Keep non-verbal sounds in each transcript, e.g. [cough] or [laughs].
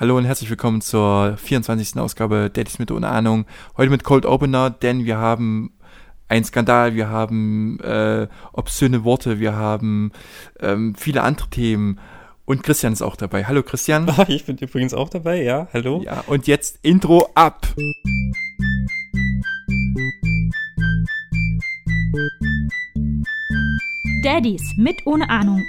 Hallo und herzlich willkommen zur 24. Ausgabe Daddys mit ohne Ahnung. Heute mit Cold Opener, denn wir haben einen Skandal, wir haben äh, obszöne Worte, wir haben ähm, viele andere Themen. Und Christian ist auch dabei. Hallo Christian. [laughs] Ich bin übrigens auch dabei, ja. Hallo. Ja, und jetzt Intro ab. Daddies mit ohne Ahnung.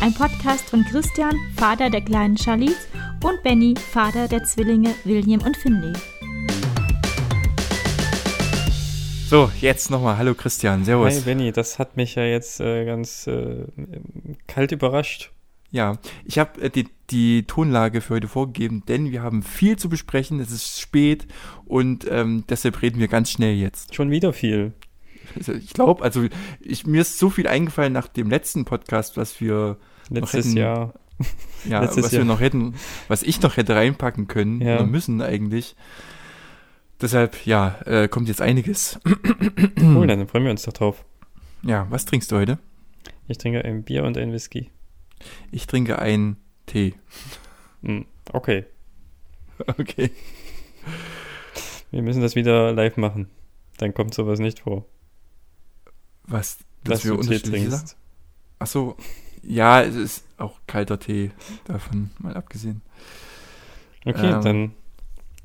Ein Podcast von Christian, Vater der kleinen Charlize, und Benny, Vater der Zwillinge William und Finley. So, jetzt nochmal. Hallo Christian, servus. Hi Benny, das hat mich ja jetzt äh, ganz äh, kalt überrascht. Ja, ich habe äh, die, die Tonlage für heute vorgegeben, denn wir haben viel zu besprechen. Es ist spät und ähm, deshalb reden wir ganz schnell jetzt. Schon wieder viel. [laughs] Ich glaube, also ich, mir ist so viel eingefallen nach dem letzten Podcast, was wir Letztes hätten- Jahr. [laughs] ja, Letztes was Jahr. wir noch hätten, was ich noch hätte reinpacken können Ja. oder müssen eigentlich. Deshalb, ja, äh, kommt jetzt einiges. Cool, dann freuen wir uns doch drauf. Ja, was trinkst du heute? Ich trinke ein Bier und ein Whisky. Ich trinke einen Tee. Hm, okay, [laughs] Okay. wir müssen das wieder live machen. Dann kommt sowas nicht vor. Was, Dass, dass wir unterschiedliche Sachen. Ach so, ja, es ist auch kalter Tee, davon mal abgesehen. Okay, Ähm, dann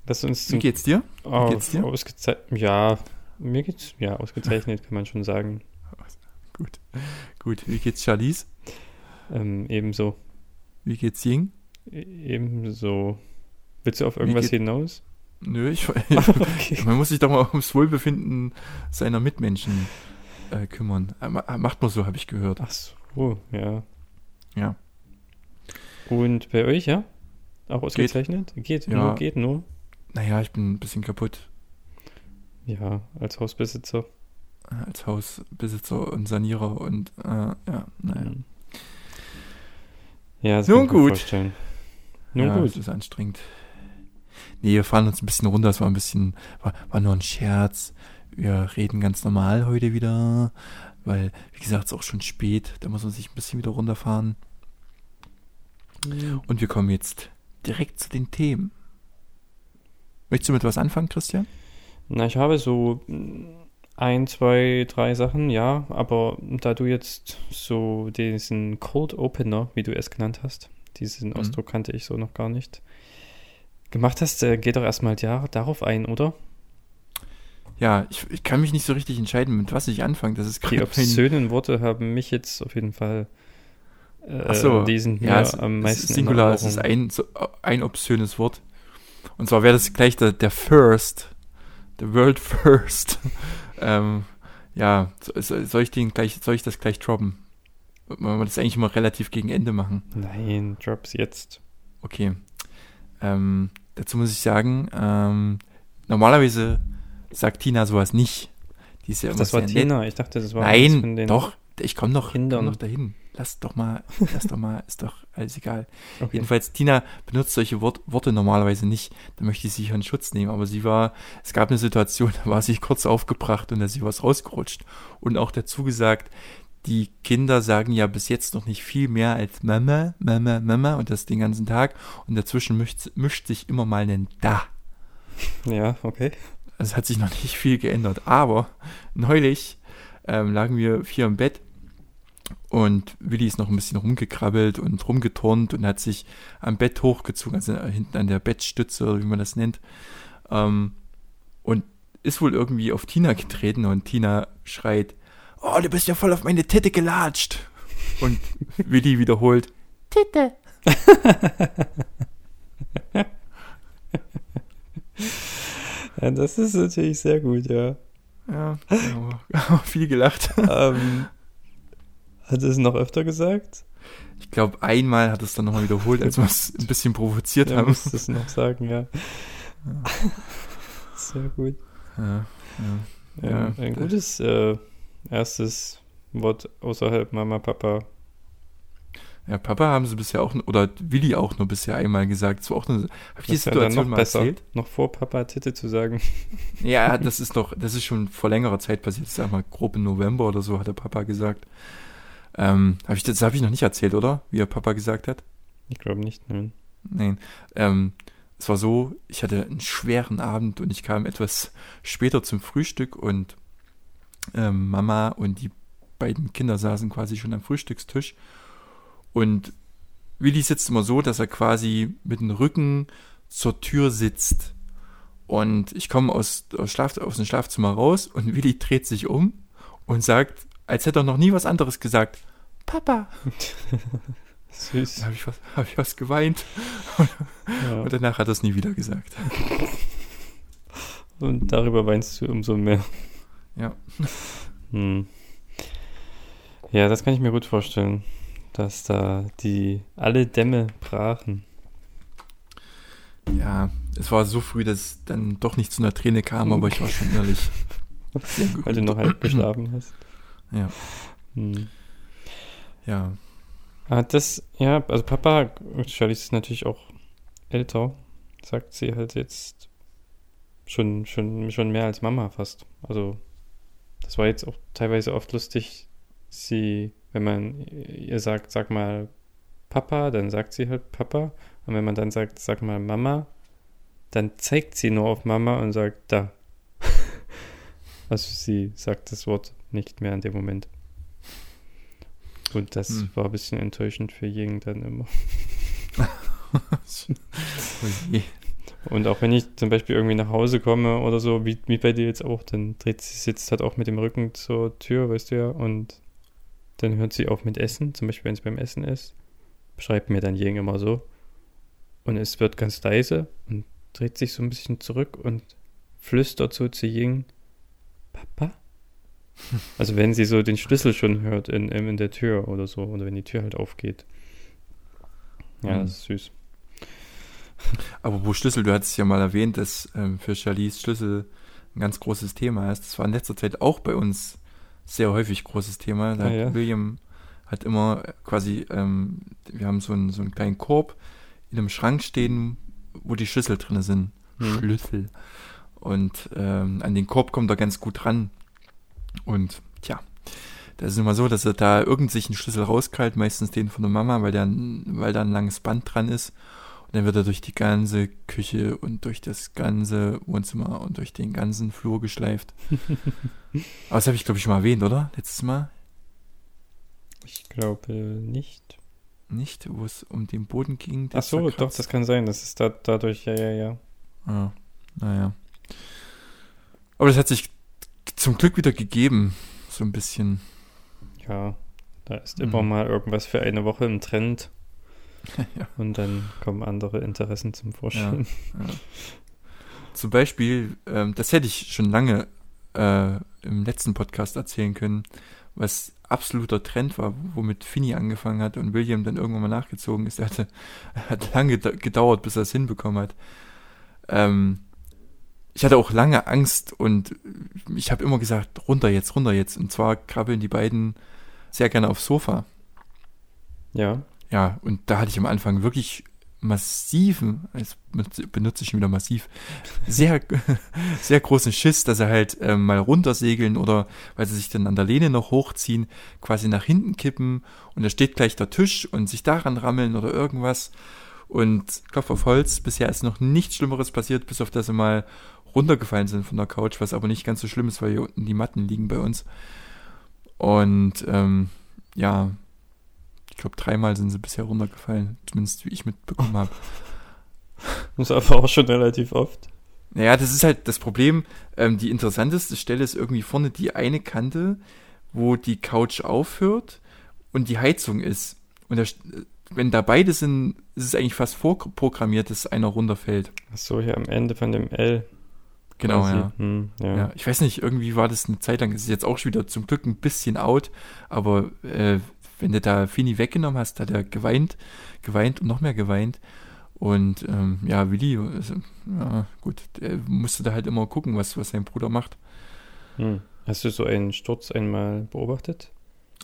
lass uns Wie geht's dir? oh, geht's dir? ausgezeichnet. Ja, mir geht's ja ausgezeichnet, kann man schon sagen. [laughs] Gut. Gut, wie geht's Charlize? Ähm, ebenso. Wie geht's Ying? E ebenso. Willst du auf irgendwas hinaus? Nö, ich, [laughs] [laughs] okay. man muss sich doch mal ums Wohlbefinden seiner Mitmenschen äh, kümmern. Äh, ma- Macht man so, habe ich gehört. Ach so, ja. Ja. Und bei euch, ja? Auch ausgezeichnet? Geht, Ja. nur, geht nur. Naja, ich bin ein bisschen kaputt Ja, als Hausbesitzer. äh, als Hausbesitzer und Sanierer und äh, ja, naja. Hm. Ja, das Nun kann ich gut. vorstellen. Nun ja, gut. Es ist anstrengend. Nee, wir fahren uns ein bisschen runter. Es war ein bisschen, war, war nur ein Scherz. Wir reden ganz normal heute wieder, weil, wie gesagt, es ist auch schon spät. Da muss man sich ein bisschen wieder runterfahren. Und wir kommen jetzt direkt zu den Themen. Möchtest du mit was anfangen, Christian? Na, ich habe so ein, zwei, drei Sachen, ja, aber da du jetzt so diesen Cold Opener, wie du es genannt hast, diesen Mhm. Ausdruck kannte ich so noch gar nicht, gemacht hast, äh, geh doch erstmal ja, darauf ein, oder? Ja, ich, ich kann mich nicht so richtig entscheiden, mit was ich anfange. Das ist Die obszönen Worte haben mich jetzt auf jeden Fall. Äh, Ach so, die sind mir ja, es, am es meisten ist in Singular, es ist ein, so, ein obszönes Wort. Und zwar wäre das gleich der, der First, der World [laughs] First. ähm, ja, so- so- soll ich den gleich, soll ich das gleich droppen? Wollen wir das eigentlich immer relativ gegen Ende machen? Nein, Drops jetzt. Okay. Ähm, dazu muss ich sagen, ähm, normalerweise sagt Tina sowas nicht. Die ist ja immer Das war sehr nett. Tina, ich dachte, das war Nein, doch, ich komme noch, komm noch dahin. Lass doch mal, lass doch mal, ist doch alles egal. [laughs] Okay. Jedenfalls, Tina benutzt solche Wort, Worte normalerweise nicht. Da möchte ich sie in Schutz nehmen. Aber sie war, es gab eine Situation, [laughs] da war sie kurz aufgebracht und da ist sie was rausgerutscht. Und auch dazu gesagt, die Kinder sagen ja bis jetzt noch nicht viel mehr als Mama, Mama, Mama und das den ganzen Tag. Und dazwischen mischt, mischt sich immer mal ein Da. Ja, okay. Also es hat sich noch [laughs] nicht viel geändert. Aber neulich ähm, lagen wir vier im Bett und Willi ist noch ein bisschen rumgekrabbelt und rumgeturnt und hat sich am Bett hochgezogen, also hinten an der Bettstütze oder wie man das nennt. Ähm, und ist wohl irgendwie auf Tina getreten und Tina schreit, oh, du bist ja voll auf meine Titte gelatscht. Und [laughs] Willi wiederholt, Titte. [laughs] Ja, das ist natürlich sehr gut, ja. Ja, aber [laughs] viel gelacht. ähm, hat es noch öfter gesagt? Ich glaube, einmal hat es dann nochmal wiederholt, als wir es [laughs] ein bisschen provoziert Ja, haben. musst es noch sagen, ja. Sehr gut. Ja, ja. Ja, ein das- gutes äh, erstes Wort außerhalb Mama, Papa. Ja, Papa haben sie bisher auch, oder Willi auch nur bisher einmal gesagt. Das war auch eine, habe ich die ja Situation noch mal besser, erzählt? noch vor Papa Titte zu sagen. [laughs] Ja, [laughs] das ist doch, das ist schon vor längerer Zeit passiert. Ich sag mal, grob im November oder so, hat der Papa gesagt. Ähm, hab ich, das habe ich noch nicht erzählt, oder? Wie er Papa gesagt hat? Ich glaube nicht, nein. Nein. Ähm, es war so, ich hatte einen schweren Abend und ich kam etwas später zum Frühstück und ähm, Mama und die beiden Kinder saßen quasi schon am Frühstückstisch. Und Willi sitzt immer so, dass er quasi mit dem Rücken zur Tür sitzt. Und ich komme aus, aus, Schlaf, aus dem Schlafzimmer raus und Willi dreht sich um und sagt, als hätte er noch nie was anderes gesagt, Papa. [laughs] Süß. Da habe ich, was- hab ich was geweint. Ja. Und danach hat er es nie wieder gesagt. [laughs] Und darüber weinst du umso mehr. Ja. Hm. Ja, das kann ich mir gut vorstellen, dass da die alle Dämme brachen. Ja, es war so früh, dass es dann doch nicht zu einer Träne kam, aber ich war schon innerlich [laughs] gut. Weil du noch halb [clears throat] geschlafen hast. Ja, Hm. ja. Ah, das, ja, also Papa, Charlie ist natürlich auch älter, sagt sie halt jetzt schon, schon, schon mehr als Mama fast. Also, das war jetzt auch teilweise oft lustig, sie, wenn man ihr sagt, sag mal Papa, dann sagt sie halt Papa. Und wenn man dann sagt, sag mal Mama, dann zeigt sie nur auf Mama und sagt da. [laughs] also sie sagt das Wort nicht mehr in dem Moment. Und das Hm. war ein bisschen enttäuschend für Ying dann immer. [laughs] [laughs] Je. Und auch wenn ich zum Beispiel irgendwie nach Hause komme oder so, wie, wie bei dir jetzt auch, dann dreht sie sitzt halt auch mit dem Rücken zur Tür, weißt du ja, und dann hört sie auf mit Essen, zum Beispiel wenn es beim Essen ist, schreibt mir dann Ying immer so. Und es wird ganz leise und dreht sich so ein bisschen zurück und flüstert so zu Ying, Papa? [laughs] Also wenn sie so den Schlüssel schon hört in, in der Tür oder so, oder wenn die Tür halt aufgeht. Ja, Mhm. das ist süß. [laughs] Aber wo Schlüssel, du hattest ja mal erwähnt, dass ähm, für Charlies Schlüssel ein ganz großes Thema ist. Das war in letzter Zeit auch bei uns sehr häufig großes Thema. Da Ah, ja. William hat immer quasi, ähm, wir haben so einen, so einen kleinen Korb in einem Schrank stehen, wo die Schlüssel drin sind. Mhm. Schlüssel. Und ähm, an den Korb kommt er ganz gut ran. Und tja, das ist immer so, dass er da irgend sich einen Schlüssel rauskalt, meistens den von der Mama, weil, der, weil da ein langes Band dran ist. Und dann wird er durch die ganze Küche und durch das ganze Wohnzimmer und durch den ganzen Flur geschleift. [laughs] Aber das habe ich, glaube ich, schon mal erwähnt, oder? Letztes Mal? Ich glaube nicht. Nicht, wo es um den Boden ging. Ach so, doch, das kann sein. Das ist da, dadurch, ja, ja, ja. Ah, naja. Aber das hat sich zum Glück wieder gegeben. So ein bisschen. Ja, da ist Mhm. immer mal irgendwas für eine Woche im Trend [laughs] ja. und dann kommen andere Interessen zum Vorschein. Zum Beispiel, ähm, das hätte ich schon lange äh, im letzten Podcast erzählen können, was absoluter Trend war, womit Finny angefangen hat und William dann irgendwann mal nachgezogen ist. Er hatte, [laughs] hat lange da- gedauert, bis er es hinbekommen hat. Ähm, ich hatte auch lange Angst und ich habe immer gesagt, runter jetzt, runter jetzt. Und zwar krabbeln die beiden sehr gerne aufs Sofa. Ja, Ja, und da hatte ich am Anfang wirklich massiven, jetzt benutze ich schon wieder massiv, sehr, [laughs] sehr großen Schiss, dass sie halt ähm, mal runtersegeln oder weil sie sich dann an der Lehne noch hochziehen, quasi nach hinten kippen und da steht gleich der Tisch und sich daran rammeln oder irgendwas. Und Klopf auf Holz, bisher ist noch nichts Schlimmeres passiert, bis auf dass sie mal runtergefallen sind von der Couch, was aber nicht ganz so schlimm ist, weil hier unten die Matten liegen bei uns. Und ähm, ja, ich glaube, dreimal sind sie bisher runtergefallen, zumindest wie ich mitbekommen habe. das war aber auch schon relativ oft. Naja, das ist halt das Problem. Ähm, die interessanteste Stelle ist irgendwie vorne die eine Kante, wo die Couch aufhört und die Heizung ist. Und da, wenn da beide sind, ist es eigentlich fast vorprogrammiert, dass einer runterfällt. Ach so, hier am Ende von dem L. Genau, quasi. ja. Hm, ja. ja. Ich weiß nicht, irgendwie war das eine Zeit lang, es ist jetzt auch schon wieder zum Glück ein bisschen out, aber äh, wenn du da Fini weggenommen hast, hat er geweint, geweint und noch mehr geweint. Und ähm, ja, Willi, also, ja, gut, der musste da halt immer gucken, was, was sein Bruder macht. Hm. Hast du so einen Sturz einmal beobachtet?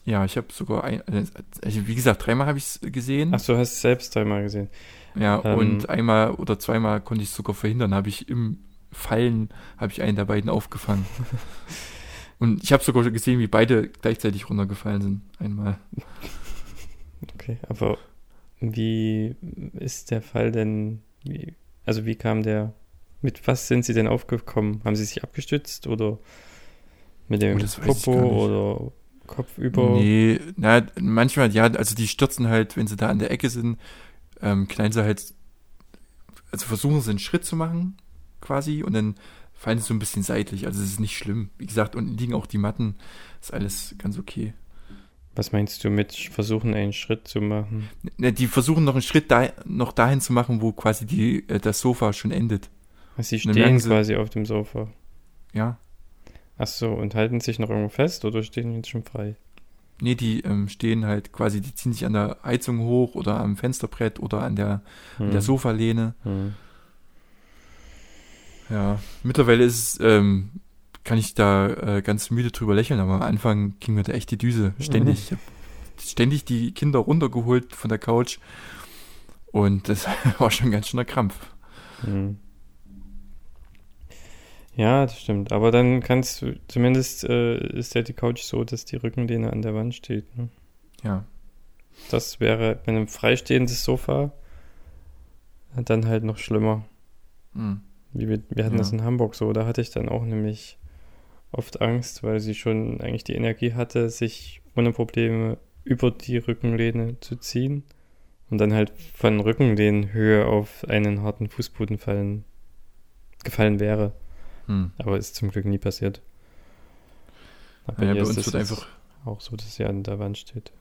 Ja, ich habe sogar ein, also wie gesagt, dreimal habe ich es gesehen. Ach so, hast du selbst dreimal gesehen. ja, ähm, und einmal oder zweimal konnte ich es sogar verhindern, habe ich im Fallen, habe ich einen der beiden aufgefangen. [laughs] und ich habe sogar gesehen, wie beide gleichzeitig runtergefallen sind. Einmal. Okay, aber wie ist der Fall denn, wie, also wie kam der, mit was sind Sie denn aufgekommen? Haben Sie sich abgestützt oder mit dem Oh, Popo oder Kopf über? Nee, na, manchmal, ja, also die stürzen halt, wenn sie da an der Ecke sind, ähm, knallen sie halt, also versuchen sie einen Schritt zu machen, quasi, und dann fallen sie so ein bisschen seitlich. Also es ist nicht schlimm. Wie gesagt, unten liegen auch die Matten, ist alles ganz okay. Was meinst du mit versuchen, einen Schritt zu machen? Ne, die versuchen noch einen Schritt da, noch dahin zu machen, wo quasi die, äh, das Sofa schon endet. Sie stehen sie- quasi auf dem Sofa. Ja. Ach so, und halten sich noch irgendwo fest oder stehen jetzt schon frei? Nee, die ähm, stehen halt quasi, die ziehen sich an der Heizung hoch oder am Fensterbrett oder an der, an der Hm. Sofalehne. Hm. Ja, mittlerweile ist ähm, kann ich da äh, ganz müde drüber lächeln, aber am Anfang ging mir da echt die Düse. Ständig. Hab ständig die Kinder runtergeholt von der Couch. Und das [laughs] war schon ganz schöner Krampf. Hm. Ja, das stimmt. Aber dann kannst du, zumindest äh, ist ja die Couch so, dass die Rückenlehne an der Wand steht. Ne? Ja. Das wäre bei einem freistehendes Sofa dann halt noch schlimmer. Hm. Wie wir, wir hatten Ja. das in Hamburg so, da hatte ich dann auch nämlich oft Angst, weil sie schon eigentlich die Energie hatte, sich ohne Probleme über die Rückenlehne zu ziehen und dann halt von Rückenlehnenhöhe auf einen harten Fußboden fallen, gefallen wäre. Hm. Aber ist zum Glück nie passiert. Aber Ja, bei uns wird einfach, auch so, dass sie an der Wand steht.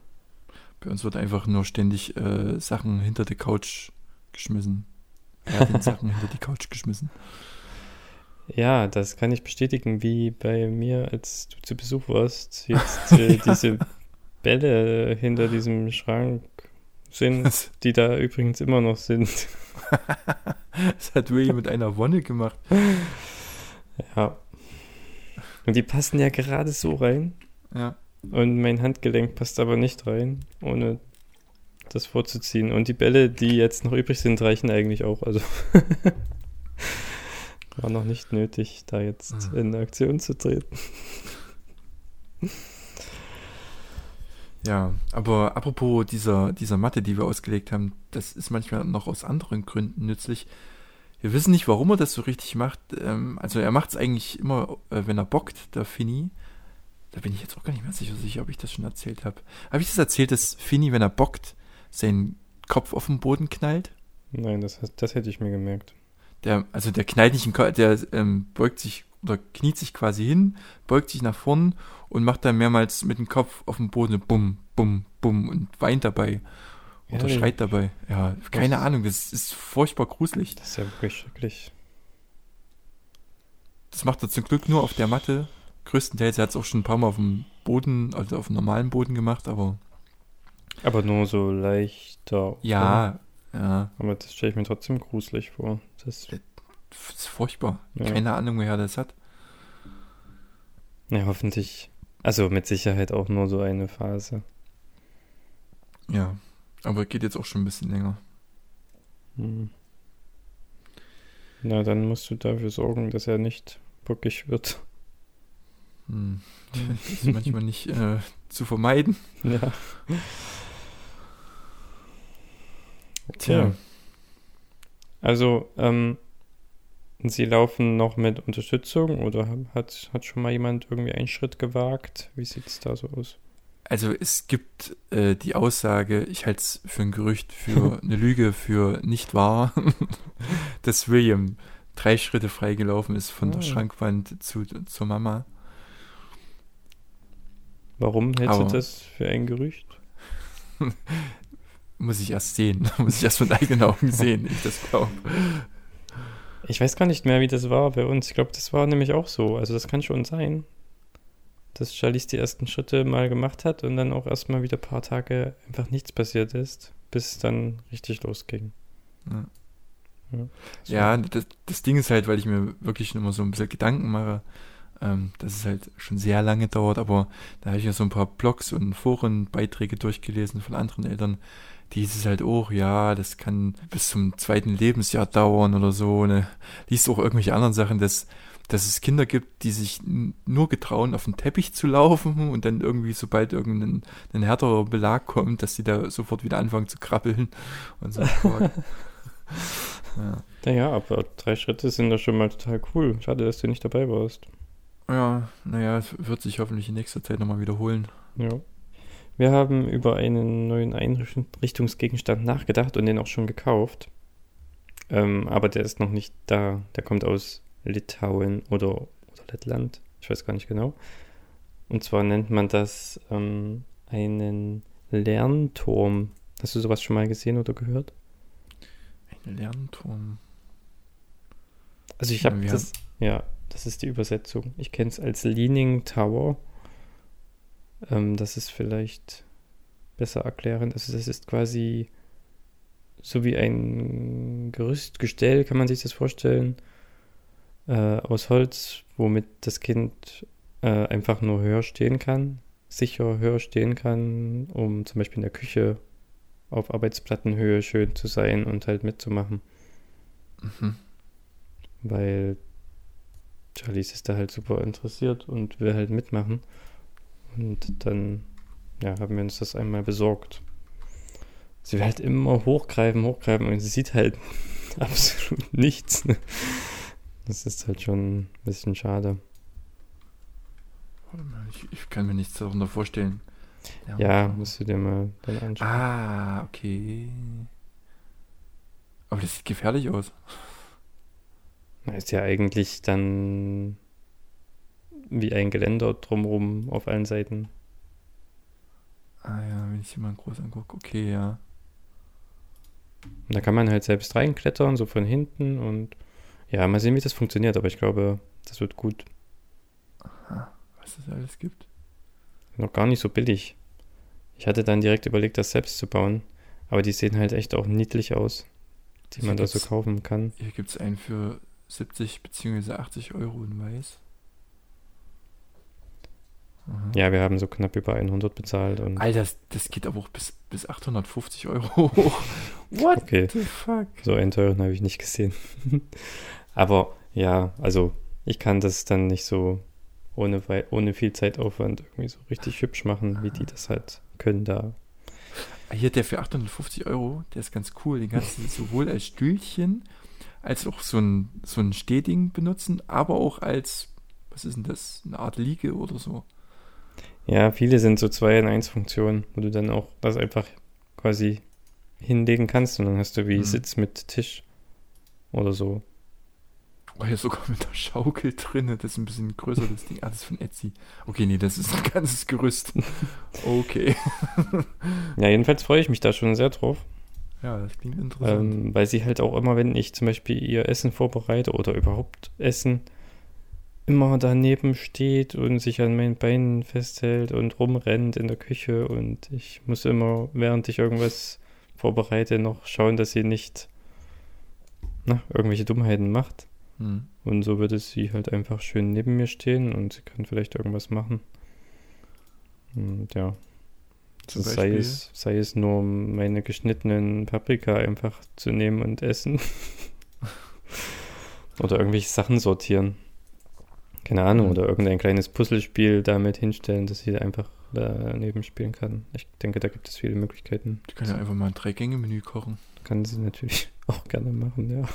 bei uns wird einfach nur ständig äh, Sachen hinter die Couch geschmissen. Er hat den Sachen hinter die Couch geschmissen. Ja, das kann ich bestätigen, wie bei mir, als du zu Besuch warst, jetzt äh, Ja. [laughs] diese Bälle hinter diesem Schrank sind, Das, die da übrigens immer noch sind. [laughs] das hat William mit einer Wonne gemacht. Ja. Und die passen ja gerade so rein. Ja. Und mein Handgelenk passt aber nicht rein, ohne das vorzuziehen. Und die Bälle, die jetzt noch übrig sind, reichen eigentlich auch. Also [laughs] war noch nicht nötig, da jetzt Mhm. in Aktion zu treten. Ja, aber apropos dieser, dieser Matte, die wir ausgelegt haben, das ist manchmal noch aus anderen Gründen nützlich. Wir wissen nicht, warum er das so richtig macht. Ähm, also er macht es eigentlich immer, äh, wenn er bockt, der Finny. Da bin ich jetzt auch gar nicht mehr sicher, sicher ob ich das schon erzählt habe. Habe ich das erzählt, dass Finny, wenn er bockt, seinen Kopf auf den Boden knallt? Nein, das, das hätte ich mir gemerkt. Der, also der knallt nicht, in, Ko- der ähm, beugt sich oder kniet sich quasi hin, beugt sich nach vorn und macht dann mehrmals mit dem Kopf auf dem Boden bumm, bumm, bumm und weint dabei. Oder Ehrlich? schreit dabei. Ja, keine Was? Ahnung, das ist furchtbar gruselig. Das ist ja wirklich schrecklich. Das macht er zum Glück nur auf der Matte. Größtenteils, er hat es auch schon ein paar Mal auf dem Boden, also auf dem normalen Boden gemacht, aber Aber nur so leichter. ja, ja, Aber das stelle ich mir trotzdem gruselig vor. Das, das ist furchtbar. Ja. Keine Ahnung, wer das hat. ja, hoffentlich. Also mit Sicherheit auch nur so eine Phase. Ja, aber geht jetzt auch schon ein bisschen länger. Hm. Na, dann musst du dafür sorgen, dass er nicht bockig wird. Hm. [laughs] Das ist manchmal nicht äh, zu vermeiden. Ja. Tja. Also, ähm, Sie laufen noch mit Unterstützung oder hat, hat schon mal jemand irgendwie einen Schritt gewagt? Wie sieht es da so aus? Also es gibt äh, die Aussage, ich halte es für ein Gerücht, für [laughs] eine Lüge, für nicht wahr, [laughs] dass William drei Schritte freigelaufen ist von der Ah. Schrankwand zu, zur Mama. Warum hältst du das für ein Gerücht? [laughs] Muss ich erst sehen, [laughs] muss ich erst mit eigenen Augen sehen, ich das glaube. Ich weiß gar nicht mehr, wie das war bei uns. Ich glaube, das war nämlich auch so. Also das kann schon sein, dass Charlize die ersten Schritte mal gemacht hat und dann auch erstmal wieder ein paar Tage einfach nichts passiert ist, bis es dann richtig losging. Ja. Ja, so. Ja, das, das Ding ist halt, weil ich mir wirklich immer so ein bisschen Gedanken mache, ähm, dass es halt schon sehr lange dauert, aber da habe ich ja so ein paar Blogs und Forenbeiträge durchgelesen von anderen Eltern, die hieß es halt auch, ja, das kann bis zum zweiten Lebensjahr dauern oder so. Ne? Liest auch irgendwelche anderen Sachen, dass, dass es Kinder gibt, die sich nur getrauen, auf den Teppich zu laufen und dann irgendwie, sobald irgendein ein härterer Belag kommt, dass sie da sofort wieder anfangen zu krabbeln und so. [laughs] ja. Naja, aber drei Schritte sind doch schon mal total cool. Schade, dass du nicht dabei warst. Ja, naja, es wird sich hoffentlich in nächster Zeit nochmal wiederholen. Ja. Wir haben über einen neuen Einrichtungsgegenstand nachgedacht und den auch schon gekauft. Ähm, aber der ist noch nicht da. Der kommt aus Litauen oder, oder Lettland. Ich weiß gar nicht genau. Und zwar nennt man das ähm, einen Lernturm. Hast du sowas schon mal gesehen oder gehört? Ein Lernturm. Also ich habe ja, das, ja, das ist die Übersetzung. Ich kenne es als Leaning Tower. Ähm, das ist vielleicht besser erklären. Also das ist quasi so wie ein Gerüstgestell, kann man sich das vorstellen, äh, aus Holz, womit das Kind äh, einfach nur höher stehen kann, sicher höher stehen kann, um zum Beispiel in der Küche auf Arbeitsplattenhöhe schön zu sein und halt mitzumachen. Mhm. Weil Charlies ist da halt super interessiert und will halt mitmachen. Und dann ja, haben wir uns das einmal besorgt. Sie will halt immer hochgreifen, hochgreifen und sie sieht halt [laughs] absolut nichts. Das ist halt schon ein bisschen schade. Ich, ich kann mir nichts darunter vorstellen. Ja, ja musst du dir mal dann anschauen. Ah, okay. Aber das sieht gefährlich aus. Ist ja eigentlich dann wie ein Geländer drumherum auf allen Seiten. Ah ja, wenn ich sie mal groß angucke, okay, ja. da kann man halt selbst reinklettern, so von hinten und ja, mal sehen, wie das funktioniert, aber ich glaube, das wird gut. Aha, was es alles gibt. Noch gar nicht so billig. Ich hatte dann direkt überlegt, das selbst zu bauen, aber die sehen halt echt auch niedlich aus, die hier man da so kaufen kann. Hier gibt es einen für 70 bzw. 80 Euro in Weiß. Mhm. Ja, wir haben so knapp über 100 bezahlt. Und Alter, das, das geht aber auch bis, bis 850 Euro hoch. [laughs] What okay. the fuck? So einen teuren habe ich nicht gesehen. [laughs] aber ja, also ich kann das dann nicht so ohne, ohne viel Zeitaufwand irgendwie so richtig hübsch machen, wie die das halt können da. Hier der für 850 Euro, der ist ganz cool. Den kannst du [laughs] sowohl als Stühlchen als auch so ein, so ein Stehding benutzen, aber auch als, was ist denn das, eine Art Liege oder so. Ja, viele sind so 2 in 1 Funktionen, wo du dann auch das einfach quasi hinlegen kannst und dann hast du wie mhm. Sitz mit Tisch oder so. Oh, hier sogar mit der Schaukel drin. Das ist ein bisschen größer, das Ding. Ah, das ist von Etsy. Okay, nee, das ist ein [laughs] ganzes Gerüst. Okay. [laughs] ja, jedenfalls freue ich mich da schon sehr drauf. Ja, das klingt interessant. Ähm, weil sie halt auch immer, wenn ich zum Beispiel ihr Essen vorbereite oder überhaupt Essen, immer daneben steht und sich an meinen Beinen festhält und rumrennt in der Küche und ich muss immer, während ich irgendwas vorbereite, noch schauen, dass sie nicht na, irgendwelche Dummheiten macht. Hm. Und so würde sie halt einfach schön neben mir stehen und sie kann vielleicht irgendwas machen. Und ja. Sei es, sei es nur meine geschnittenen Paprika einfach zu nehmen und essen. [laughs] Oder irgendwelche Sachen sortieren keine Ahnung, oder irgendein kleines Puzzlespiel damit hinstellen, dass sie einfach daneben spielen kann. Ich denke, da gibt es viele Möglichkeiten. Die kann ja einfach mal ein Drei-Gänge-Menü kochen. Kann sie natürlich [laughs] auch gerne machen, ja.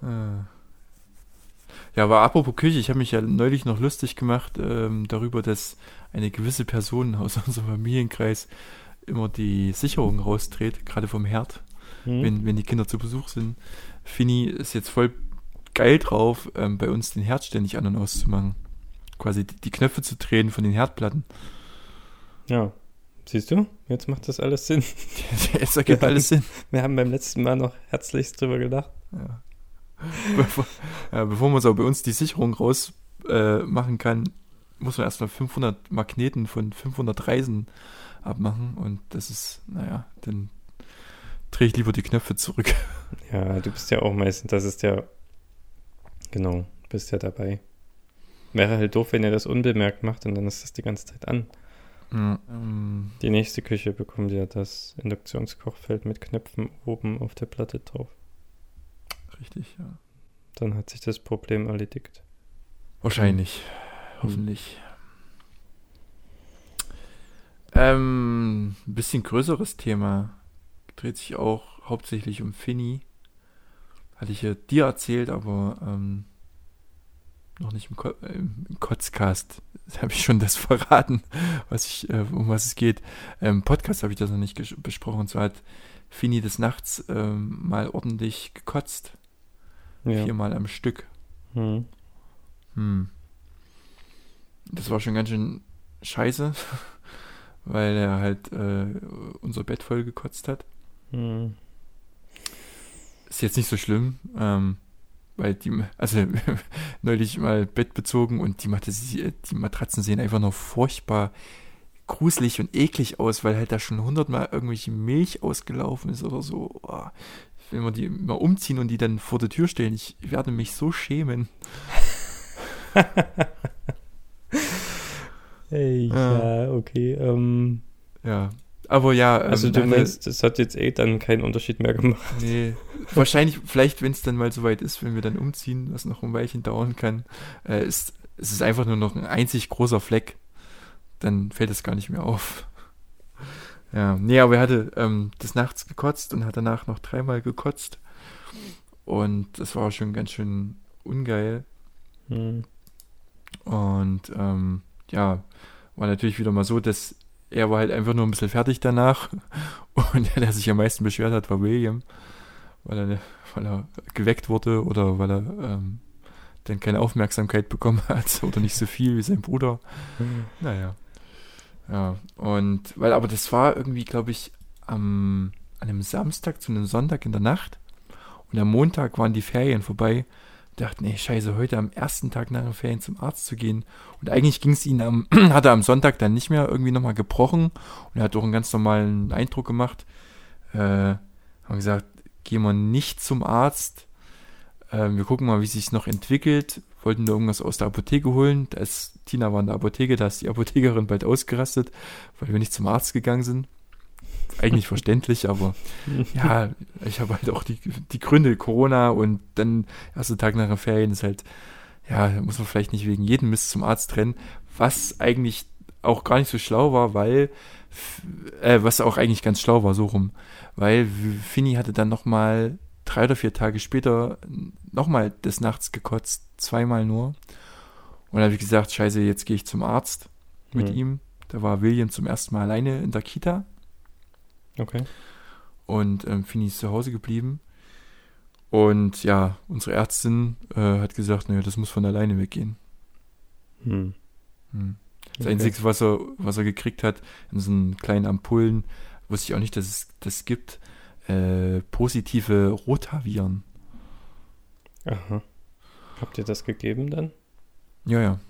Ah. Ja, aber apropos Küche, ich habe mich ja neulich noch lustig gemacht ähm, darüber, dass eine gewisse Person aus [laughs] unserem Familienkreis immer die Sicherung rausdreht, gerade vom Herd, hm. wenn, wenn die Kinder zu Besuch sind. Fini ist jetzt voll geil drauf, ähm, bei uns den Herd ständig an und auszumachen. Quasi die, die Knöpfe zu drehen von den Herdplatten. Ja. Siehst du, jetzt macht das alles Sinn. [laughs] Jetzt ergibt alles Sinn. Wir haben beim letzten Mal noch herzlichst drüber gedacht. Ja. Bevor, ja, bevor man so bei uns die Sicherung raus äh, machen kann, muss man erstmal 500 Magneten von 500 Reisen abmachen und das ist, naja, dann drehe ich lieber die Knöpfe zurück. Ja, du bist ja auch meistens, das ist ja Genau. bist ja dabei. Wäre halt doof, wenn ihr das unbemerkt macht und dann ist das die ganze Zeit an. Ja, ähm, Die nächste Küche bekommt ja das Induktionskochfeld mit Knöpfen oben auf der Platte drauf. richtig, ja. Dann hat sich das Problem erledigt. Wahrscheinlich. Hoffentlich. Ähm, ein bisschen größeres Thema. Dreht sich auch hauptsächlich um Finny. Hatte ich ja dir erzählt, aber ähm, noch nicht im, Ko im Kotzcast. [laughs] Da habe ich schon das verraten, was ich, äh, um was es geht. Im Podcast habe ich das noch nicht besprochen. Und zwar hat Finny des Nachts ähm, mal ordentlich gekotzt. Ja. Viermal am Stück. Hm. Hm. Das war schon ganz schön scheiße, [laughs] weil er halt äh, unser Bett voll gekotzt hat. Hm. Ist jetzt nicht so schlimm, ähm, weil die, also [laughs] neulich mal Bett bezogen und die, die Matratzen sehen einfach noch furchtbar gruselig und eklig aus, weil halt da schon hundertmal irgendwelche Milch ausgelaufen ist oder so. Oh, wenn wir die mal umziehen und die dann vor der Tür stehen, ich werde mich so schämen. [laughs] Hey, Ja. ja, okay. Ähm, Ja, aber ja. ähm, also du meinst, das hat jetzt eh dann keinen Unterschied mehr gemacht. Nee, wahrscheinlich, vielleicht, wenn es dann mal soweit ist, wenn wir dann umziehen, was noch ein Weilchen dauern kann, äh, ist, ist es einfach nur noch ein einzig großer Fleck. Dann fällt es gar nicht mehr auf. Ja, nee, aber er hatte ähm, des Nachts gekotzt und hat danach noch dreimal gekotzt. Und das war schon ganz schön ungeil. Hm. Und ähm, ja, war natürlich wieder mal so, dass er war halt einfach nur ein bisschen fertig danach. [laughs] Und der, der sich am meisten beschwert hat, war William. Weil er, weil er geweckt wurde oder weil er ähm, dann keine Aufmerksamkeit bekommen [laughs] hat oder nicht so viel wie sein Bruder. [laughs] Naja. Ja, und weil, aber das war irgendwie, glaube ich, am, an einem Samstag zu einem Sonntag in der Nacht. Und am Montag waren die Ferien vorbei. Dachte, nee, scheiße, heute am ersten Tag nach den Ferien zum Arzt zu gehen. Und eigentlich ging es ihm am, [clears throat] hat er am Sonntag dann nicht mehr irgendwie nochmal gebrochen. Und er hat auch einen ganz normalen Eindruck gemacht. Äh, haben gesagt, gehen wir nicht zum Arzt. Äh, wir gucken mal, wie sich noch entwickelt. Wollten da irgendwas aus der Apotheke holen. Da ist, Tina war in der Apotheke, da ist die Apothekerin bald ausgerastet, weil wir nicht zum Arzt gegangen sind. Eigentlich [laughs] verständlich, aber [laughs] ja, ich habe halt auch die, die Gründe, Corona und dann erster Tag nach den Ferien ist halt, ja, da muss man vielleicht nicht wegen jedem Mist zum Arzt rennen, was eigentlich auch gar nicht so schlau war, weil, äh, was auch eigentlich ganz schlau war, so rum, weil Finny hatte dann nochmal drei oder vier Tage später nochmal des Nachts gekotzt, zweimal nur. Und dann habe ich gesagt, scheiße, jetzt gehe ich zum Arzt mit Hm. ihm. Da war William zum ersten Mal alleine in der Kita Okay. und ähm, Fini ist zu Hause geblieben. Und ja, unsere Ärztin äh, hat gesagt, naja, das muss von alleine weggehen. Hm. Hm. Das Okay. Einzige, was er, was er gekriegt hat, in so einen kleinen Ampullen, wusste ich auch nicht, dass es das gibt, äh, positive Rotaviren. Aha. Habt ihr das gegeben dann? Ja, ja.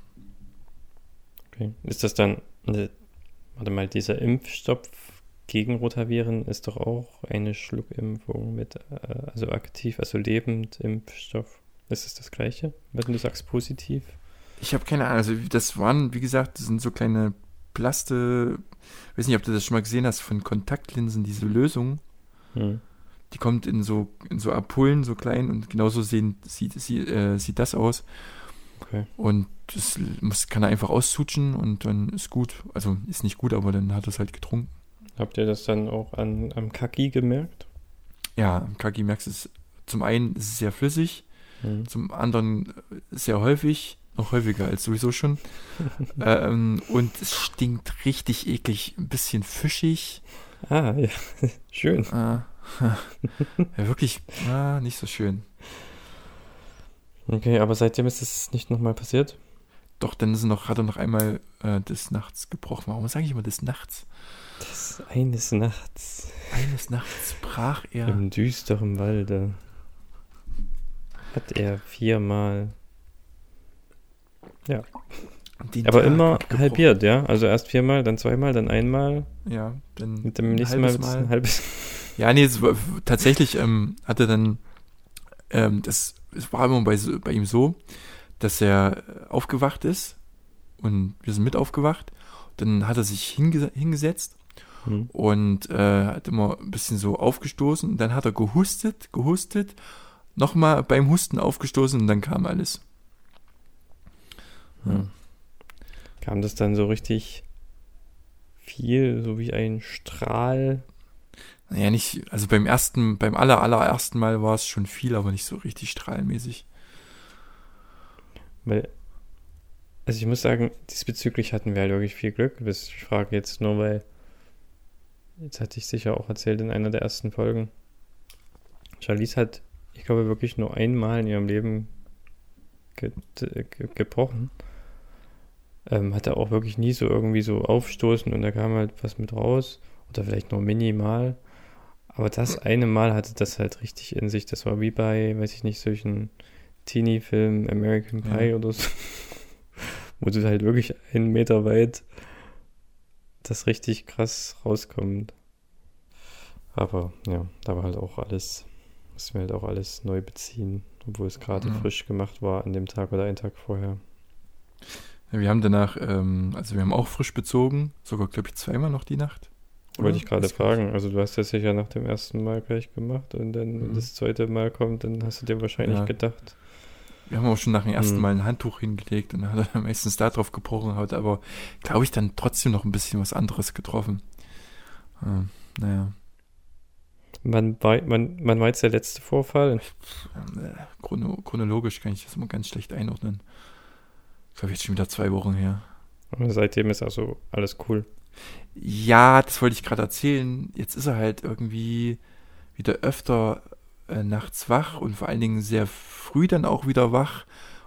Okay. Ist das dann, warte mal, dieser Impfstoff gegen Rotaviren ist doch auch eine Schluckimpfung mit, äh, also aktiv, also lebend Impfstoff. Ist es das gleiche, wenn du sagst positiv? Ich habe keine Ahnung. Also das waren, wie gesagt, das sind so kleine Plaste. weiß nicht, ob du das schon mal gesehen hast von Kontaktlinsen, diese Lösung. Hm. Die kommt in so in so Ampullen, so klein und genauso sehen, sieht, sieht, äh, sieht das aus. Okay. Und das muss, kann er einfach auszutschen und dann ist gut. Also ist nicht gut, aber dann hat er es halt getrunken. Habt ihr das dann auch an, am Kaki gemerkt? Ja, im Kaki merkst du es. Zum einen ist es sehr flüssig, Hm. zum anderen äh, sehr häufig, noch häufiger als sowieso schon. [laughs] ähm, und es stinkt richtig eklig, ein bisschen fischig. Ah, ja, [laughs] schön. Äh, [laughs] ja, wirklich ah, nicht so schön. Okay, aber seitdem ist es nicht nochmal passiert? Doch, dann ist er noch, hat er noch einmal äh, des Nachts gebrochen. Warum sage ich immer des Nachts? Das eines Nachts Eines Nachts brach er. im düsteren Walde hat er viermal, den aber Tag immer abgebrochen. halbiert, ja? Also erst viermal, dann zweimal, dann einmal, Ja, dann mit dem nächsten Mal wird's ein halbes. [laughs] [laughs] Ja, nee, war, tatsächlich ähm, hatte dann, ähm, das, es war immer bei, bei ihm so, dass er aufgewacht ist und wir sind mit aufgewacht. Dann hat er sich hinge hingesetzt Hm. und äh, hat immer ein bisschen so aufgestoßen. Dann hat er gehustet, gehustet, nochmal beim Husten aufgestoßen und dann kam alles. Ja. Kam das dann so richtig viel, so wie ein Strahl? Naja, nicht, also beim ersten, beim aller, allerersten Mal war es schon viel, aber nicht so richtig strahlenmäßig. Weil, also ich muss sagen, diesbezüglich hatten wir halt wirklich viel Glück. Ich frage jetzt nur, weil, jetzt hatte ich sicher auch erzählt in einer der ersten Folgen. Charlize hat, ich glaube, wirklich nur einmal in ihrem Leben ge ge gebrochen. Ähm, hatte auch wirklich nie so irgendwie so aufstoßen und da kam halt was mit raus. Oder vielleicht nur minimal. Aber das eine Mal hatte das halt richtig in sich. Das war wie bei, weiß ich nicht, solchen Teenie-Film American Ja. Pie oder so. [laughs] Wo du halt wirklich einen Meter weit das richtig krass rauskommt. Aber ja, da war halt auch alles, mussten wir halt auch alles neu beziehen, obwohl es gerade Ja. frisch gemacht war an dem Tag oder einen Tag vorher. Ja, wir haben danach, ähm, also wir haben auch frisch bezogen, sogar glaube ich zweimal noch die Nacht. Wollte ich gerade fragen. Also du hast das sicher nach dem ersten Mal gleich gemacht und dann, wenn Mhm. das zweite Mal kommt, dann hast du dir wahrscheinlich Ja. gedacht. Wir haben auch schon nach dem ersten Mhm. Mal ein Handtuch hingelegt und hat er meistens da drauf gebrochen, hat aber, glaube ich, dann trotzdem noch ein bisschen was anderes getroffen. Ähm, naja, Wann war, wann, wann war jetzt der letzte Vorfall? ähm, äh, chrono chronologisch kann ich das immer ganz schlecht einordnen. Ich glaube, jetzt schon wieder zwei Wochen her. Aber seitdem ist also alles cool. Ja, das wollte ich gerade erzählen. Jetzt ist er halt irgendwie wieder öfter äh, nachts wach und vor allen Dingen sehr früh dann auch wieder wach.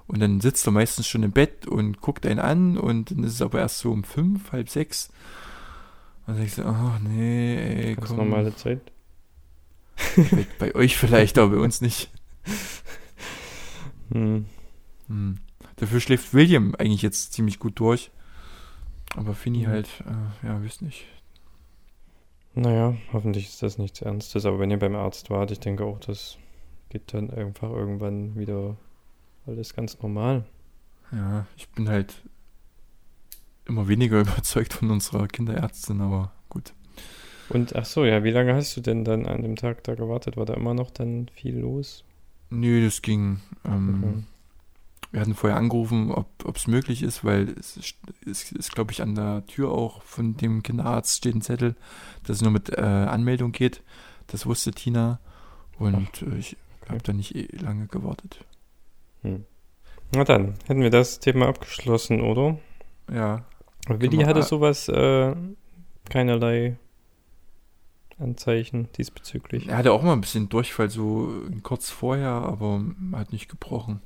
Und dann sitzt er meistens schon im Bett und guckt einen an und dann ist es aber erst so um fünf, halb sechs. Und dann denke ich so, oh nee, ey, Ganz komm. normale Zeit. Bei, euch vielleicht, aber bei uns nicht. [laughs] Hm. Hm. Dafür schläft William eigentlich jetzt ziemlich gut durch. Aber Finny Mhm. halt, äh, ja, wisst nicht. Naja, hoffentlich ist das nichts Ernstes. Aber wenn ihr beim Arzt wart, ich denke auch, das geht dann einfach irgendwann wieder alles ganz normal. Ja, ich bin halt immer weniger [laughs] überzeugt von unserer Kinderärztin, aber gut. Und ach so, ja, wie lange hast du denn dann an dem Tag da gewartet? War da immer noch dann viel los? Nö, das ging. Ähm, Okay. Wir hatten vorher angerufen, ob es möglich ist, weil es ist, ist, ist glaube ich, an der Tür auch von dem Kinderarzt steht ein Zettel, dass es nur mit äh, Anmeldung geht. Das wusste Tina und äh, ich okay. habe da nicht eh lange gewartet. Hm. Na dann, hätten wir das Thema abgeschlossen, oder? Ja, Willi hatte sowas, äh, keinerlei Anzeichen diesbezüglich. er hatte auch mal ein bisschen Durchfall so kurz vorher, aber hat nicht gebrochen.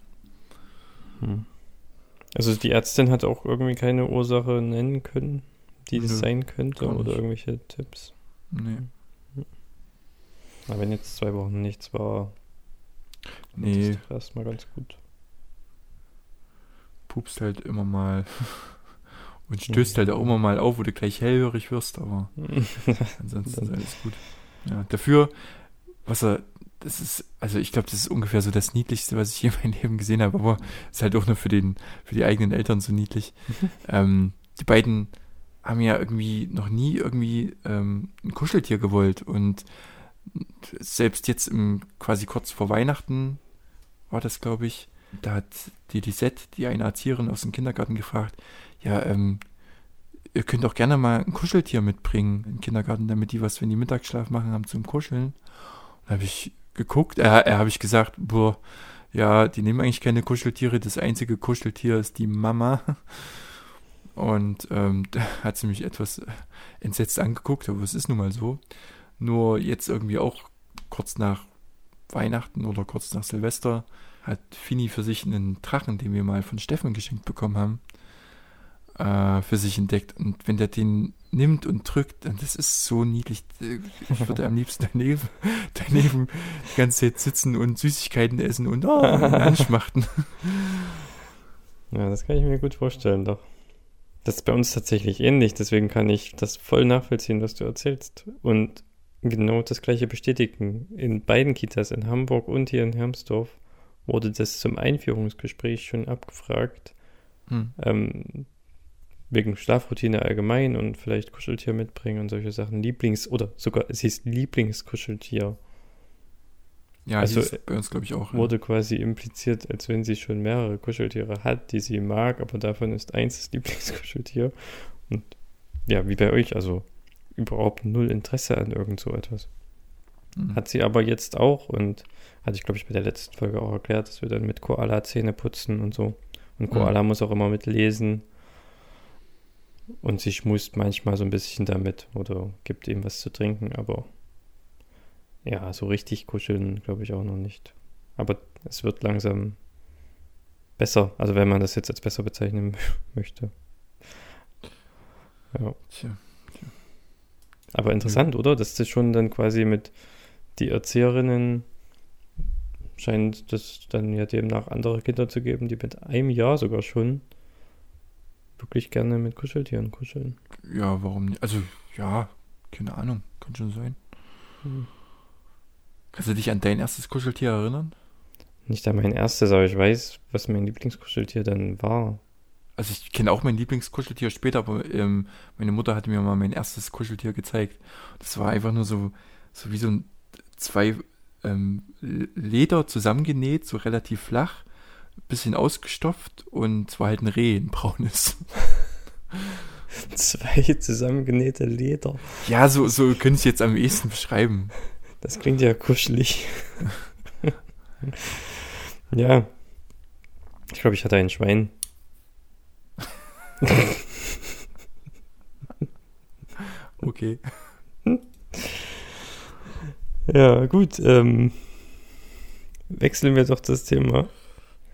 Hm. Also die Ärztin hat auch irgendwie keine Ursache nennen können, die das Nö, sein könnte oder nicht. irgendwelche Tipps. Nee. Aber wenn jetzt zwei Wochen nichts war, Nee. ist doch erstmal ganz gut. pupst halt immer mal [laughs] und stößt halt auch immer mal auf, wo du gleich hellhörig wirst, aber [laughs] ansonsten ist alles gut. Ja, dafür, was er, das ist, also ich glaube, das ist ungefähr so das Niedlichste, was ich [laughs] je in meinem Leben gesehen habe, aber ist halt auch nur für den, für die eigenen Eltern so niedlich. ähm, die beiden haben ja irgendwie noch nie irgendwie ähm, ein Kuscheltier gewollt und selbst jetzt im quasi kurz vor Weihnachten war das, glaube ich, da hat die Lisette, die eine Erzieherin aus dem Kindergarten gefragt, ja, ähm, ihr könnt auch gerne mal ein Kuscheltier mitbringen im Kindergarten, damit die was, wenn die Mittagsschlaf machen, haben zum Kuscheln. Da habe ich geguckt, äh, äh, habe ich gesagt, boah, ja, die nehmen eigentlich keine Kuscheltiere, das einzige Kuscheltier ist die Mama. Und ähm, [laughs] da hat sie mich etwas entsetzt angeguckt, aber es ist nun mal so. Nur jetzt irgendwie auch kurz nach Weihnachten oder kurz nach Silvester hat Fini für sich einen Drachen, den wir mal von Steffen geschenkt bekommen haben, äh, für sich entdeckt. Und wenn der den nimmt und drückt, dann das ist so niedlich. Ich würde am liebsten daneben, [laughs] daneben die ganze Zeit sitzen und Süßigkeiten essen und oh, anschmachten. Ja, das kann ich mir gut vorstellen, doch. Das ist bei uns tatsächlich ähnlich, deswegen kann ich das voll nachvollziehen, was du erzählst. Und genau das gleiche bestätigen. In beiden Kitas, in Hamburg und hier in Hermsdorf, wurde das zum Einführungsgespräch schon abgefragt. Hm. Ähm, wegen Schlafroutine allgemein und vielleicht Kuscheltier mitbringen und solche Sachen. Lieblings- oder sogar, es hieß Lieblingskuscheltier. Ja, Also, bei uns, glaube ich, auch. ja. Wurde quasi impliziert, als wenn sie schon mehrere Kuscheltiere hat, die sie mag, aber davon ist eins das Lieblingskuscheltier. Und ja, wie bei euch, also überhaupt null Interesse an irgend so etwas. Hm. Hat sie aber jetzt auch und hatte ich, glaube ich, bei der letzten Folge auch erklärt, dass wir dann mit Koala Zähne putzen und so. Und Koala muss auch immer mit lesen. Und sie schmust manchmal so ein bisschen damit oder gibt ihm was zu trinken, aber ja, so richtig kuscheln glaube ich auch noch nicht. Aber es wird langsam besser, also wenn man das jetzt als besser bezeichnen [laughs] möchte. Ja. Tja. Aber interessant, oder? Dass das schon dann quasi mit die Erzieherinnen scheint das dann ja demnach andere Kinder zu geben, die mit einem Jahr sogar schon wirklich gerne mit Kuscheltieren kuscheln. Ja, warum nicht? Also, ja, keine Ahnung. Kann schon sein. Hm. Kannst du dich an dein erstes Kuscheltier erinnern? Nicht an mein erstes, aber ich weiß, was mein Lieblingskuscheltier dann war. Also ich kenne auch mein Lieblingskuscheltier später, aber ähm, meine Mutter hat mir mal mein erstes Kuscheltier gezeigt. Das war einfach nur so, so wie so ein zwei ähm, Leder zusammengenäht, so relativ flach, bisschen ausgestopft und es war halt ein Reh, ein braunes. [laughs] Zwei zusammengenähte Leder. Ja, so, so können es jetzt am ehesten beschreiben. Das klingt ja kuschelig. [laughs] [laughs] ja. Ich glaube, ich hatte ein Schwein. [laughs] Okay. Ja, gut. Ähm, wechseln wir doch das Thema.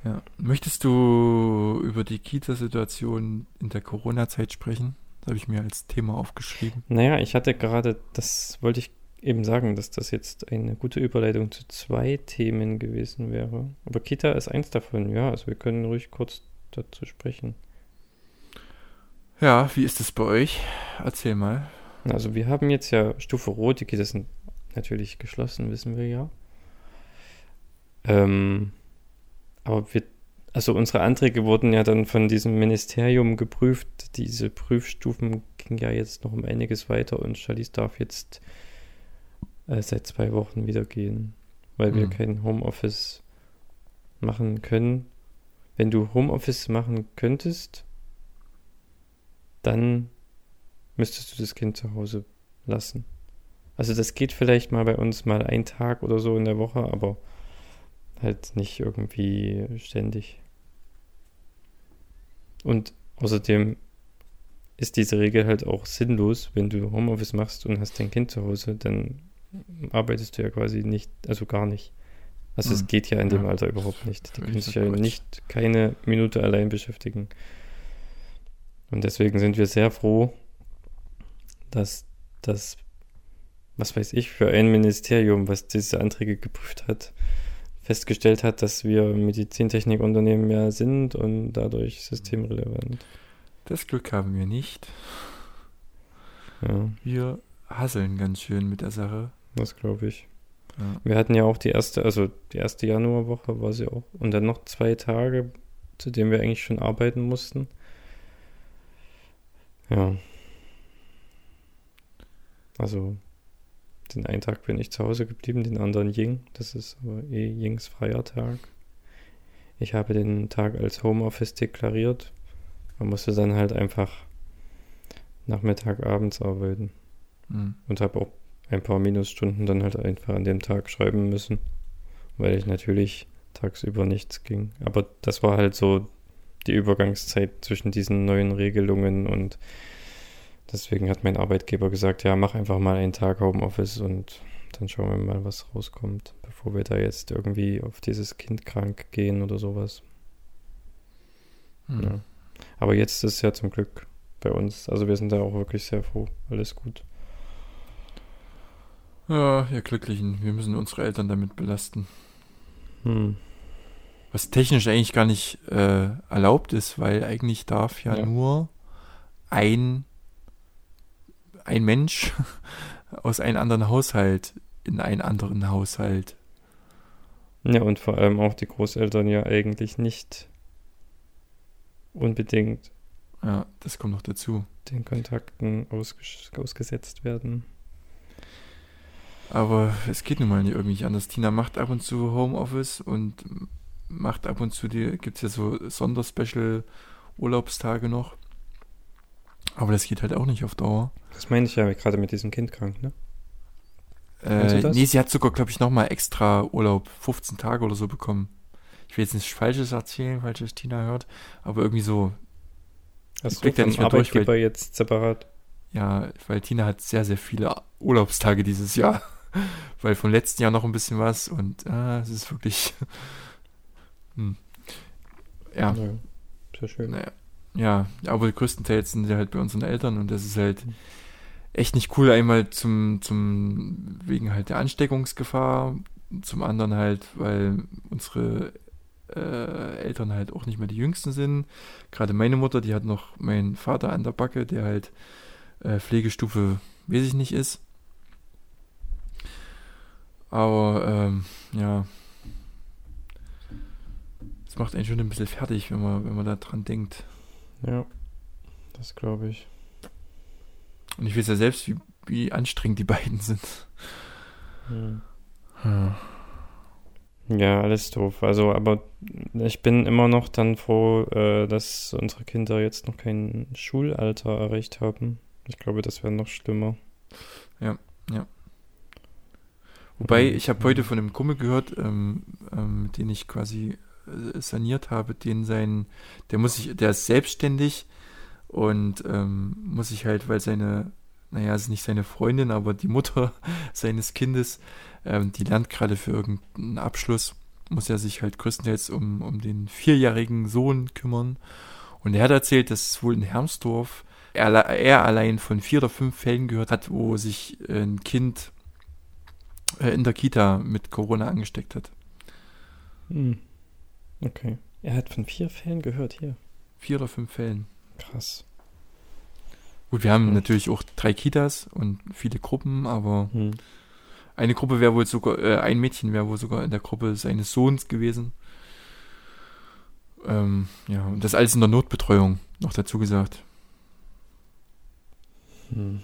Ja. Möchtest du über die Kita-Situation in der Corona-Zeit sprechen? Das habe ich mir als Thema aufgeschrieben. Naja, ich hatte gerade, das wollte ich eben sagen, dass das jetzt eine gute Überleitung zu zwei Themen gewesen wäre. Aber Kita ist eins davon, ja. Also wir können ruhig kurz dazu sprechen. Ja, wie ist es bei euch? Erzähl mal. Also wir haben jetzt ja Stufe Rot, die Kitas sind natürlich geschlossen, wissen wir ja. Ähm, aber wir, also unsere Anträge wurden ja dann von diesem Ministerium geprüft. Diese Prüfstufen gingen ja jetzt noch um einiges weiter und Charlize darf jetzt äh, seit zwei Wochen wieder gehen, weil wir Hm. kein Homeoffice machen können. Wenn du Homeoffice machen könntest, dann müsstest du das Kind zu Hause lassen. Also das geht vielleicht mal bei uns mal ein Tag oder so in der Woche, aber halt nicht irgendwie ständig. Und außerdem ist diese Regel halt auch sinnlos, wenn du Homeoffice machst und hast dein Kind zu Hause, dann arbeitest du ja quasi nicht, also gar nicht. Also es Hm. geht ja in dem Ja. Alter überhaupt nicht. Die können sich ja nicht keine Minute allein beschäftigen. Und deswegen sind wir sehr froh, dass das, was weiß ich, für ein Ministerium, was diese Anträge geprüft hat, festgestellt hat, dass wir Medizintechnikunternehmen mehr sind und dadurch systemrelevant. Das Glück haben wir nicht. Ja, Wir hasseln ganz schön mit der Sache. das glaube ich. Ja. Wir hatten ja auch die erste, also die erste Januarwoche war sie auch. Und dann noch zwei Tage, zu denen wir eigentlich schon arbeiten mussten. Ja. Also, den einen Tag bin ich zu Hause geblieben, den anderen Ying. Das ist aber eh Yings freier Tag. Ich habe den Tag als Homeoffice deklariert. Man musste dann halt einfach Nachmittag, abends arbeiten Hm. und habe auch ein paar Minusstunden dann halt einfach an dem Tag schreiben müssen, weil ich natürlich tagsüber nichts ging. Aber das war halt so die Übergangszeit zwischen diesen neuen Regelungen und deswegen hat mein Arbeitgeber gesagt, ja, mach einfach mal einen Tag Homeoffice und dann schauen wir mal, was rauskommt, bevor wir da jetzt irgendwie auf dieses Kind krank gehen oder sowas. Hm. Ja. Aber jetzt ist es ja zum Glück bei uns, also wir sind da auch wirklich sehr froh, alles gut. Ja, ihr Glücklichen, wir müssen unsere Eltern damit belasten. Hm. Was technisch eigentlich gar nicht äh, erlaubt ist, weil eigentlich darf ja, Ja. nur ein, ein Mensch [laughs] aus einem anderen Haushalt in einen anderen Haushalt. Ja, und vor allem auch die Großeltern ja eigentlich nicht unbedingt Ja, das kommt noch dazu. den Kontakten ausges ausgesetzt werden. Aber es geht nun mal nicht irgendwie anders. Tina macht ab und zu Homeoffice und macht ab und zu die, gibt es ja so Sonderspecial Urlaubstage noch. Aber das geht halt auch nicht auf Dauer. Das meine ich ja gerade mit diesem Kind krank, ne? Äh, das? nee, sie hat sogar, glaube ich, nochmal extra Urlaub, 15 Tage oder so bekommen. Ich will jetzt nichts Falsches erzählen, falls es Tina hört, aber irgendwie so, du blickt ja nicht mehr durch, Arbeitgeber jetzt separat? ja, weil Tina hat sehr, sehr viele Urlaubstage dieses Jahr. [laughs] Weil vom letzten Jahr noch ein bisschen was und ah, es ist wirklich. Hm. Ja, Ja, sehr schön. naja. Ja, aber größtenteils sind sie halt bei unseren Eltern und das ist halt echt nicht cool. Einmal zum, zum, wegen halt der Ansteckungsgefahr, zum anderen halt, weil unsere äh, Eltern halt auch nicht mehr die jüngsten sind. Gerade meine Mutter, die hat noch meinen Vater an der Backe, der halt äh, Pflegestufe, weiß ich nicht, ist. Aber ähm, ja, es macht einen schon ein bisschen fertig, wenn man, wenn man da dran denkt. Ja, das glaube ich. Und ich weiß ja selbst, wie, wie anstrengend die beiden sind. Hm. Ja. Ja, alles doof. Also, aber ich bin immer noch dann froh, äh, dass unsere Kinder jetzt noch kein Schulalter erreicht haben. Ich glaube, das wäre noch schlimmer. Wobei, Und, ich habe heute von einem Kumpel gehört, ähm, ähm, den ich quasi saniert habe, den sein, der muss sich, der ist selbstständig und ähm, muss sich halt, weil seine, naja, es ist nicht seine Freundin, aber die Mutter [laughs] seines Kindes, ähm, die lernt gerade für irgendeinen Abschluss, muss er sich halt größtenteils um, um den vierjährigen Sohn kümmern. Und er hat erzählt, dass es wohl in Hermsdorf er, er allein von vier oder fünf Fällen gehört hat, wo sich ein Kind äh, in der Kita mit Corona angesteckt hat. Hm. Okay. Er hat von vier Fällen gehört hier. Vier oder fünf Fällen. Krass. Gut, wir haben Hm. natürlich auch drei Kitas und viele Gruppen, aber Hm. eine Gruppe wäre wohl sogar, äh, ein Mädchen wäre wohl sogar in der Gruppe seines Sohns gewesen. Ähm, ja, und das alles in der Notbetreuung, noch dazu gesagt. Hm.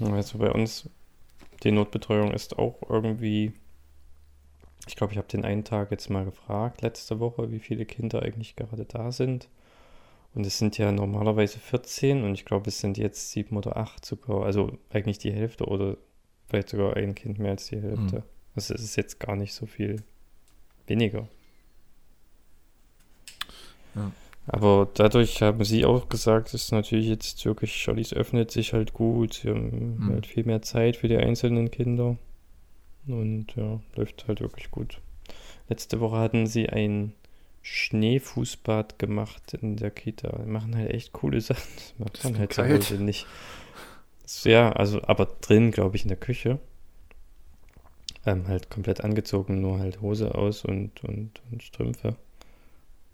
Also bei uns, die Notbetreuung ist auch irgendwie, ich glaube, ich habe den einen Tag jetzt mal gefragt, letzte Woche, wie viele Kinder eigentlich gerade da sind. Und es sind ja normalerweise 14 und ich glaube, es sind jetzt sieben oder acht sogar, also eigentlich die Hälfte oder vielleicht sogar ein Kind mehr als die Hälfte. Hm. Also es ist jetzt gar nicht so viel weniger. Ja. Aber dadurch haben sie auch gesagt, dass natürlich jetzt wirklich, Charlies öffnet sich halt gut, sie haben Mhm. halt viel mehr Zeit für die einzelnen Kinder. Und ja, läuft halt wirklich gut. Letzte Woche hatten sie ein Schneefußbad gemacht in der Kita. Die machen halt echt coole Sachen. Das macht man halt zu geil. Hause nicht. Ja, also aber drin, glaube ich, in der Küche. Ähm, halt komplett angezogen, nur halt Hose aus und, und, und Strümpfe.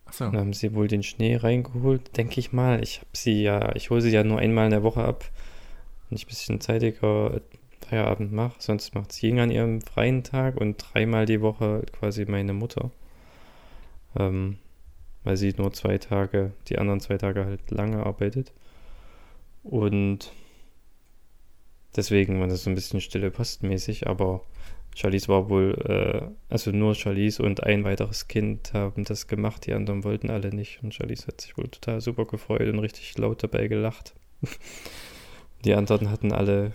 Achso. Dann haben sie wohl den Schnee reingeholt, denke ich mal. Ich habe sie ja, ich hole sie ja nur einmal in der Woche ab, wenn ich ein bisschen zeitiger Feierabend mache. Sonst macht sie an ihrem freien Tag und dreimal die Woche quasi meine Mutter. Ähm, weil sie nur zwei Tage, die anderen zwei Tage halt lange arbeitet. Und deswegen war das so ein bisschen stille postmäßig, aber Charlize war wohl, äh, also nur Charlize und ein weiteres Kind haben das gemacht, die anderen wollten alle nicht. Und Charlize hat sich wohl total super gefreut und richtig laut dabei gelacht. [laughs] Die anderen hatten alle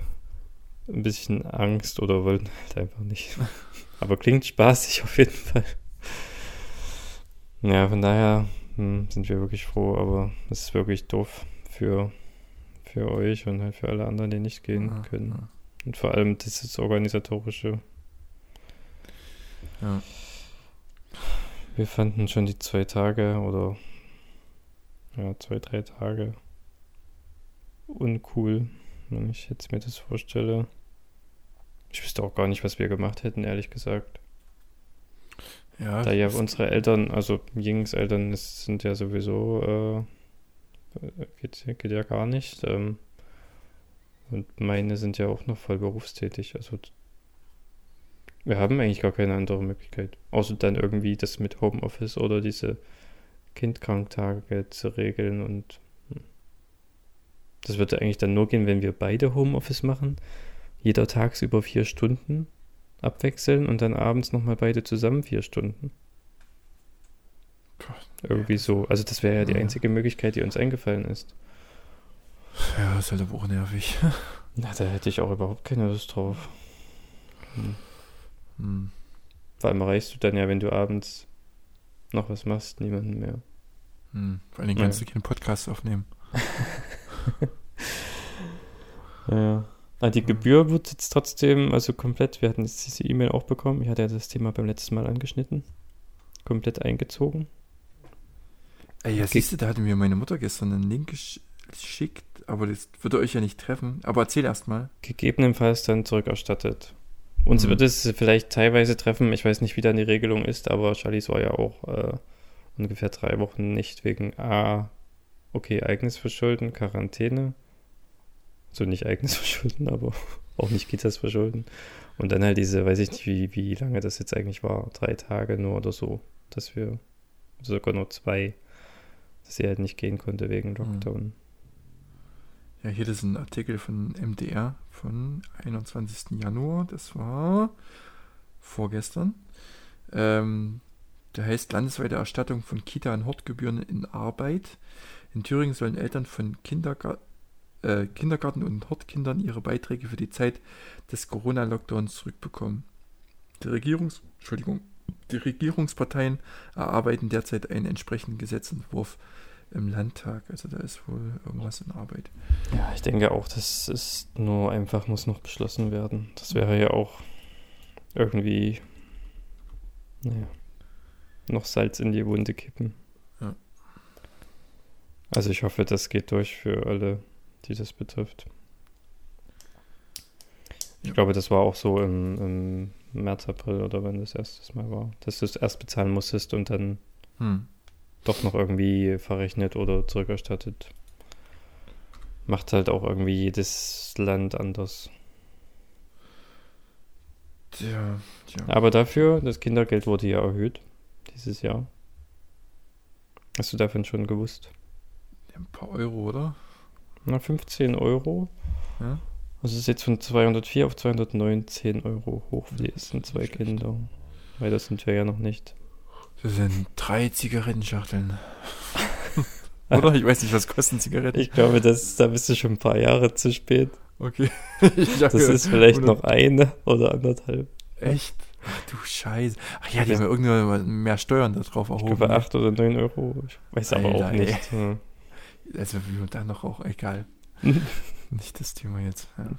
ein bisschen Angst oder wollten halt einfach nicht. [laughs] Aber klingt spaßig auf jeden Fall. Ja, von daher hm, sind wir wirklich froh, aber es ist wirklich doof für, für euch und halt für alle anderen, die nicht gehen Ja, können. ja. Und vor allem dieses organisatorische. Ja. Wir fanden schon die zwei Tage oder ja, zwei, drei Tage uncool, wenn ich jetzt mir das vorstelle. Ich wüsste auch gar nicht, was wir gemacht hätten, ehrlich gesagt. Ja, Da ja unsere Eltern, also Yings Eltern, das sind ja sowieso, äh, geht, geht ja gar nicht. Ähm, und meine sind ja auch noch voll berufstätig. Also wir haben eigentlich gar keine andere Möglichkeit. Außer dann irgendwie das mit Homeoffice oder diese Kindkranktage zu regeln und hm. das würde eigentlich dann nur gehen, wenn wir beide Homeoffice machen. Jeder tagsüber vier Stunden abwechseln und dann abends nochmal beide zusammen vier Stunden. Irgendwie so. Also das wäre ja die einzige Möglichkeit, die uns eingefallen ist. Ja, ist halt aber auch nervig. [laughs] Na, da hätte ich auch überhaupt keine Lust drauf. Hm. Hm. Vor allem erreichst du dann ja, wenn du abends noch was machst, niemanden mehr. Hm. Vor allem kannst ja. du keinen Podcast aufnehmen. [laughs] [laughs] ja. Ah, die Gebühr wird jetzt trotzdem, also komplett, wir hatten jetzt diese E-Mail auch bekommen. Ich hatte ja das Thema beim letzten Mal angeschnitten. Komplett eingezogen. Ey, ja, siehst du, da hatte mir meine Mutter gestern einen Link geschickt, aber das würde euch ja nicht treffen. Aber erzähl erst mal. Gegebenenfalls dann zurückerstattet. Uns mhm. wird es vielleicht teilweise treffen, ich weiß nicht, wie dann die Regelung ist, aber Charlies war ja auch äh, ungefähr drei Wochen nicht wegen A, okay, eigenes Verschulden, Quarantäne. So nicht eigenes [laughs] Verschulden, aber auch nicht Kitas Verschulden. Und dann halt diese, weiß ich nicht, wie, wie lange das jetzt eigentlich war, drei Tage nur oder so, dass wir, sogar nur zwei, dass sie halt nicht gehen konnte wegen mhm. Lockdown. Ja, hier das ist ein Artikel von MDR von 21. Januar. Das war vorgestern. Ähm, der heißt landesweite Erstattung von Kita- und Hortgebühren in Arbeit. In Thüringen sollen Eltern von Kindergar äh, Kindergarten- und Hortkindern ihre Beiträge für die Zeit des Corona-Lockdowns zurückbekommen. Die, Regierungs Entschuldigung, die Regierungsparteien erarbeiten derzeit einen entsprechenden Gesetzentwurf im Landtag. Also da ist wohl irgendwas in Arbeit. Ja, ich denke auch, das ist nur einfach, muss noch beschlossen werden. Das wäre ja auch irgendwie, naja, noch Salz in die Wunde kippen. Ja. Also ich hoffe, das geht durch für alle, die das betrifft. Ich ja. glaube, das war auch so im, im, März, April oder wenn das erstes Mal war, dass du es erst bezahlen musstest und dann hm doch noch irgendwie verrechnet oder zurückerstattet. Macht halt auch irgendwie jedes Land anders. Tja, tja. Aber dafür, das Kindergeld wurde ja erhöht dieses Jahr. Hast du davon schon gewusst? Ein paar Euro, oder? Na, 15 Euro. Ja. Also es ist jetzt von 204 auf 219 Euro hoch für die ersten zwei Kinder. Weil das sind wir ja noch nicht. Das sind drei Zigarettenschachteln. [laughs] Oder? Ich weiß nicht, was kosten Zigaretten. Ich glaube, das, da bist du schon ein paar Jahre zu spät. Okay. [laughs] das ist vielleicht noch eine oder anderthalb. Echt? Ach du Scheiße. Ach ja, die haben ja irgendwann mehr Steuern da drauf erhoben. Ich glaube 8 ne? oder 9 Euro. Ich weiß Alter, aber auch nicht. Hm. Also wie man da noch auch, egal. [laughs] nicht das Thema jetzt. Ja.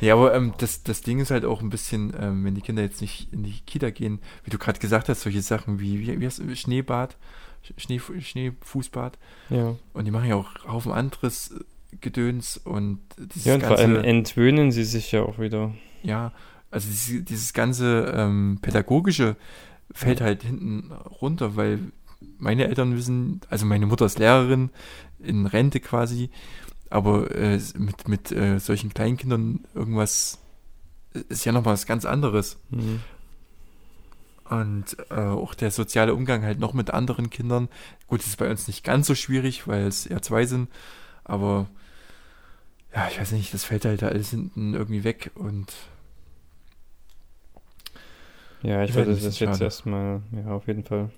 Ja, aber ähm, das, das Ding ist halt auch ein bisschen, ähm, wenn die Kinder jetzt nicht in die Kita gehen, wie du gerade gesagt hast, solche Sachen wie, wie, wie heißt, Schneebad, Schnee, Schneefußbad. Ja. Und die machen ja auch Haufen anderes äh, Gedöns und dieses Ja, und ganze, vor allem entwöhnen sie sich ja auch wieder. Ja, also dieses, dieses ganze ähm, Pädagogische fällt halt hinten runter, weil meine Eltern wissen, also meine Mutter ist Lehrerin in Rente quasi aber äh, mit, mit äh, solchen Kleinkindern irgendwas ist ja noch was ganz anderes. Mhm. Und äh, auch der soziale Umgang halt noch mit anderen Kindern. Gut, ist bei uns nicht ganz so schwierig, weil es eher zwei sind. Aber ja, ich weiß nicht, das fällt halt alles hinten irgendwie weg und ja, ich würde das jetzt erstmal, ja, auf jeden Fall.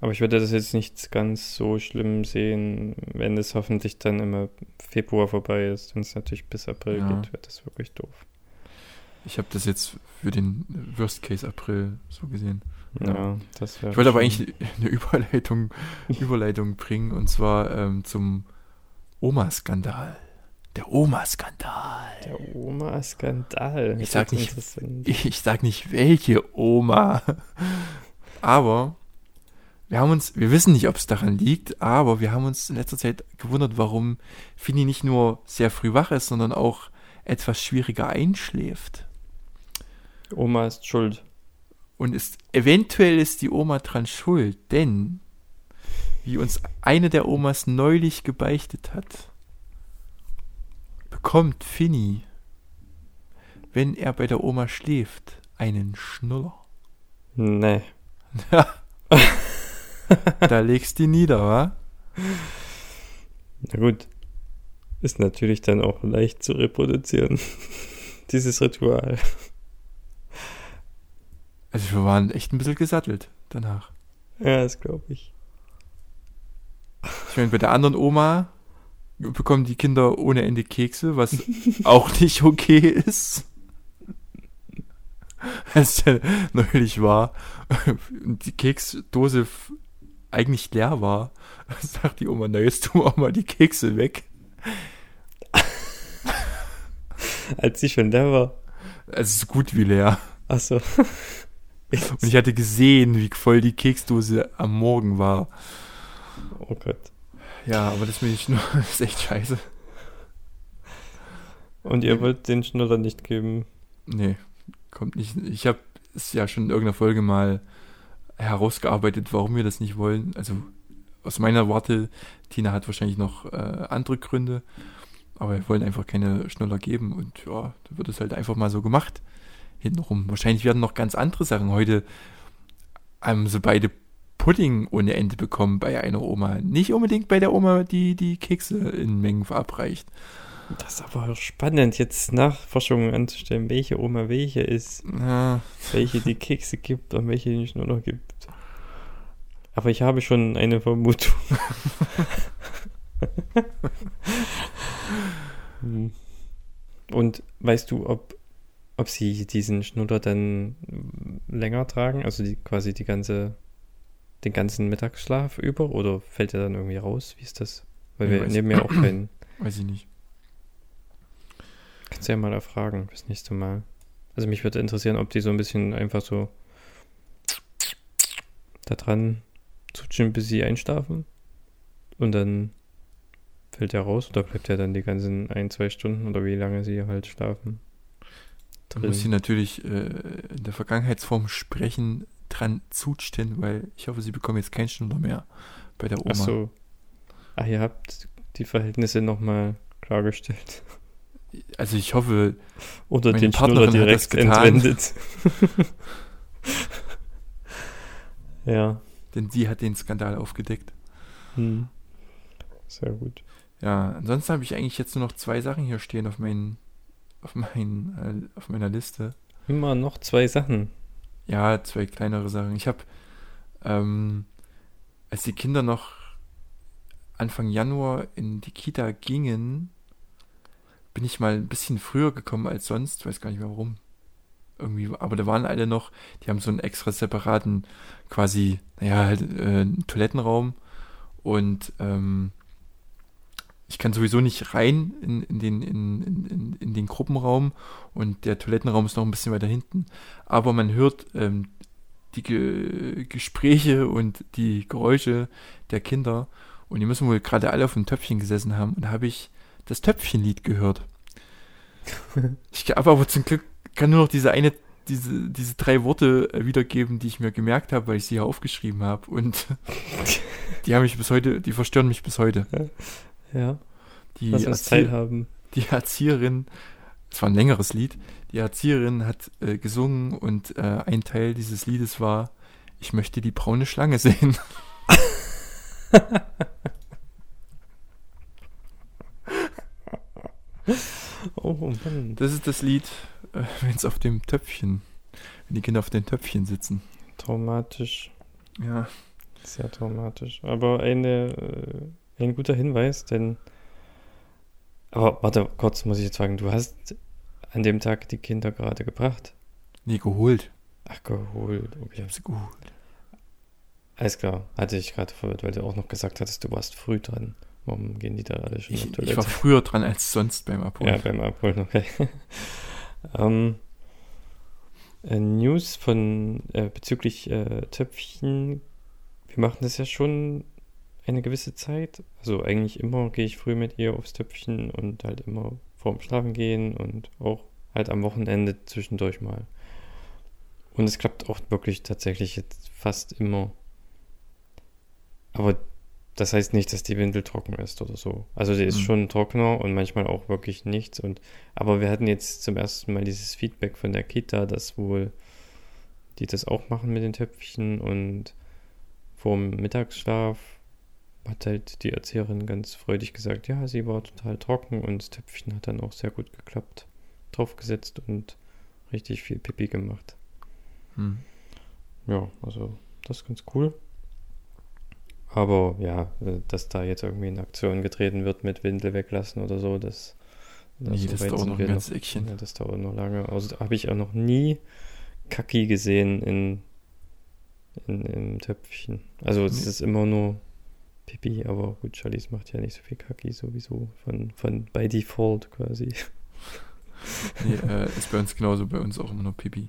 Aber ich würde das jetzt nicht ganz so schlimm sehen, wenn es hoffentlich dann im Februar vorbei ist. Wenn es natürlich bis April ja. geht, wird das wirklich doof. Ich habe das jetzt für den Worst Case April so gesehen. Ja, ja das wäre. Ich wollte aber eigentlich eine Überleitung, [laughs] Überleitung bringen und zwar ähm, zum Oma-Skandal. Der Oma-Skandal. Der Oma-Skandal. Ich sag nicht, ich, ich sag nicht welche Oma, aber wir haben uns, wir wissen nicht, ob es daran liegt, aber wir haben uns in letzter Zeit gewundert, warum Fini nicht nur sehr früh wach ist, sondern auch etwas schwieriger einschläft. Oma ist schuld. Und ist, eventuell ist die Oma dran schuld, denn, wie uns eine der Omas neulich gebeichtet hat, bekommt Finny, wenn er bei der Oma schläft, einen Schnuller? Nee. [laughs] [laughs] da legst du nieder, wa? Na gut. Ist natürlich dann auch leicht zu reproduzieren. [laughs] Dieses Ritual. Also wir waren echt ein bisschen gesattelt danach. Ja, das glaube ich. Ich meine, bei der anderen Oma bekommen die Kinder ohne Ende Kekse, was [laughs] auch nicht okay ist. Als ja neulich war die Keksdose eigentlich leer war, [laughs] sagt die Oma, na jetzt tun wir auch mal die Kekse weg. Als sie schon da war. Also so gut wie leer. Achso. [laughs] Und ich hatte gesehen, wie voll die Keksdose am Morgen war. Oh Gott. Ja, aber das, ich nur, [laughs] das ist echt scheiße. Und ihr wollt den Schnuller nicht geben. Nee, kommt nicht. Ich habe es ja schon in irgendeiner Folge mal herausgearbeitet, warum wir das nicht wollen. Also aus meiner Warte, Tina hat wahrscheinlich noch äh, andere Gründe, aber wir wollen einfach keine Schnuller geben und ja, da wird es halt einfach mal so gemacht. Hintenrum. Wahrscheinlich werden noch ganz andere Sachen. Heute haben sie beide Pudding ohne Ende bekommen bei einer Oma. Nicht unbedingt bei der Oma, die die Kekse in Mengen verabreicht. Das ist aber spannend, jetzt Nachforschungen anzustellen, welche Oma welche ist, Ja, welche die Kekse gibt und welche die Schnuller gibt. Aber ich habe schon eine Vermutung. [laughs] Und weißt du, ob, ob sie diesen Schnuller dann länger tragen, also die, quasi die ganze, den ganzen Mittagsschlaf über, oder fällt er dann irgendwie raus? Wie ist das? Weil Ich wir nehmen ja auch [clears throat] keinen. weiß ich nicht. Kannst ja mal erfragen fürs nächste Mal. Also mich würde interessieren, ob die so ein bisschen einfach so da dran zutschen, bis sie einschlafen. Und dann fällt er raus oder bleibt er dann die ganzen ein, zwei Stunden oder wie lange sie halt schlafen? Da muss sie natürlich äh, in der Vergangenheitsform sprechen, dran zutschen, weil ich hoffe, sie bekommen jetzt keinen Schnuller mehr bei der Oma. Ach so. Ach, ihr habt die Verhältnisse nochmal klargestellt. Also ich hoffe, Oder Meine den Partnerin hat das direkt entwendet. [laughs] ja. denn sie hat den Skandal aufgedeckt. Hm. Sehr gut. Ja, ansonsten habe ich eigentlich jetzt nur noch zwei Sachen hier stehen auf meinen, auf meinen, äh, auf meiner Liste. Immer noch zwei Sachen. Ja, zwei kleinere Sachen. Ich habe, ähm, als die Kinder noch Anfang Januar in die Kita gingen, bin ich mal ein bisschen früher gekommen als sonst, weiß gar nicht mehr warum. Irgendwie, aber da waren alle noch, die haben so einen extra separaten, quasi, naja, halt, äh, Toilettenraum und ähm, ich kann sowieso nicht rein in, in, den, in, in, in den Gruppenraum und der Toilettenraum ist noch ein bisschen weiter hinten. Aber man hört ähm, die Ge Gespräche und die Geräusche der Kinder und die müssen wohl gerade alle auf dem Töpfchen gesessen haben und da habe ich das Töpfchenlied gehört. Ich habe aber zum Glück kann nur noch diese eine, diese, diese drei Worte äh, wiedergeben, die ich mir gemerkt habe, weil ich sie hier aufgeschrieben habe. Und [laughs] die haben mich bis heute, die verstören mich bis heute. Ja. Die, Lass uns Erzie teilhaben. die Erzieherin, es war ein längeres Lied, die Erzieherin hat äh, gesungen und äh, ein Teil dieses Liedes war, ich möchte die braune Schlange sehen. [laughs] Oh Mann. Das ist das Lied, äh, wenn es auf dem Töpfchen, wenn die Kinder auf den Töpfchen sitzen. Traumatisch. Ja. Sehr traumatisch. Aber eine, äh, ein guter Hinweis, denn. Aber warte, kurz muss ich jetzt fragen, du hast an dem Tag die Kinder gerade gebracht? Nee, geholt. Ach, geholt. Ich Okay. habe sie geholt. Alles klar. Hatte ich gerade verwirrt, weil du auch noch gesagt hattest, du warst früh dran. Warum gehen die da alle schon auf Ich, Toilette? ich war früher dran als sonst beim Abholen. Ja, beim Abholen, [laughs] okay. ähm, äh, News von äh, bezüglich äh, Töpfchen. Wir machen das ja schon eine gewisse Zeit. Also eigentlich immer gehe ich früh mit ihr aufs Töpfchen und halt immer vorm Schlafen gehen und auch halt am Wochenende zwischendurch mal. Und es klappt auch wirklich tatsächlich jetzt fast immer. Aber das heißt nicht, dass die Windel trocken ist oder so. Also die ist Mhm. schon trockener und manchmal auch wirklich nichts. Und aber wir hatten jetzt zum ersten Mal dieses Feedback von der Kita, dass wohl die das auch machen mit den Töpfchen und vorm Mittagsschlaf hat halt die Erzieherin ganz freudig gesagt, ja, sie war total trocken und das Töpfchen hat dann auch sehr gut geklappt. Draufgesetzt und richtig viel Pipi gemacht. Hm. Ja, also das ist ganz cool. Aber ja, äh, dass da jetzt irgendwie in Aktion getreten wird mit Windel weglassen oder so, das, Nee, so das dauert noch ein ganzes Eckchen. Ja, das dauert noch lange. Also habe ich auch noch nie Kaki gesehen in, in, im Töpfchen. Also es Nee. ist immer nur Pipi, aber gut, Charlies macht ja nicht so viel Kaki sowieso von, von by default quasi. [laughs] Nee, äh, ist bei uns genauso, bei uns auch immer nur Pipi.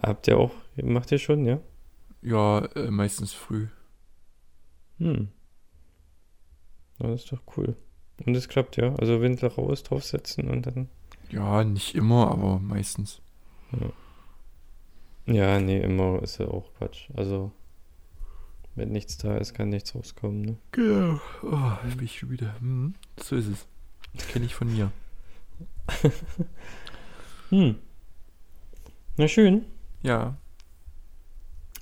Habt ihr auch, macht ihr schon, ja? Ja, äh, meistens früh. Hm. Ja, das ist doch cool. Und es klappt, ja. Also Windel raus, draufsetzen und dann. Ja, nicht immer, aber meistens. Ja, nee, immer ist ja auch Quatsch. Also, wenn nichts da ist, kann nichts rauskommen, ne? Genau. Oh, bin ich schon wieder. Hm, so ist es. Kenne ich von mir. [laughs] Hm. Na schön. Ja.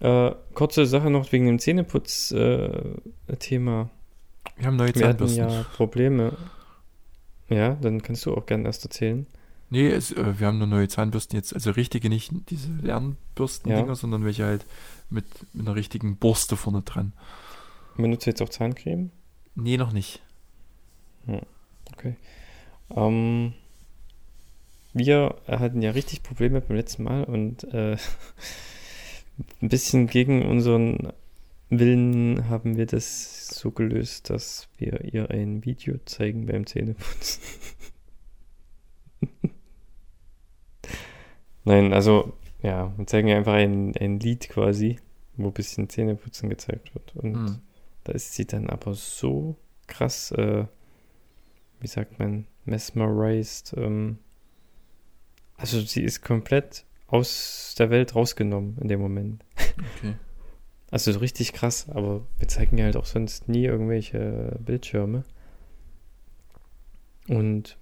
Äh, kurze Sache noch wegen dem Zähneputz-Thema. Wir haben neue Wir hatten Zahnbürsten. ja Probleme. Ja, dann kannst du auch gerne erst erzählen. Nee, es, äh, wir haben nur neue Zahnbürsten jetzt. Also richtige, nicht diese Lernbürsten-Dinger, Ja. sondern welche halt mit, mit einer richtigen Borste vorne dran. Benutzt du jetzt auch Zahncreme? Nee, noch nicht. Ähm, wir hatten ja richtig Probleme beim letzten Mal und äh, [laughs] ein bisschen gegen unseren Willen haben wir das so gelöst, dass wir ihr ein Video zeigen beim Zähneputzen. [laughs] Nein, also ja, wir zeigen ihr einfach ein, ein Lied quasi, wo ein bisschen Zähneputzen gezeigt wird. Und Hm. da ist sie dann aber so krass, äh, wie sagt man, mesmerized. Ähm, also sie ist komplett aus der Welt rausgenommen in dem Moment. Okay. Also so richtig krass, aber wir zeigen ja halt auch sonst nie irgendwelche Bildschirme. Und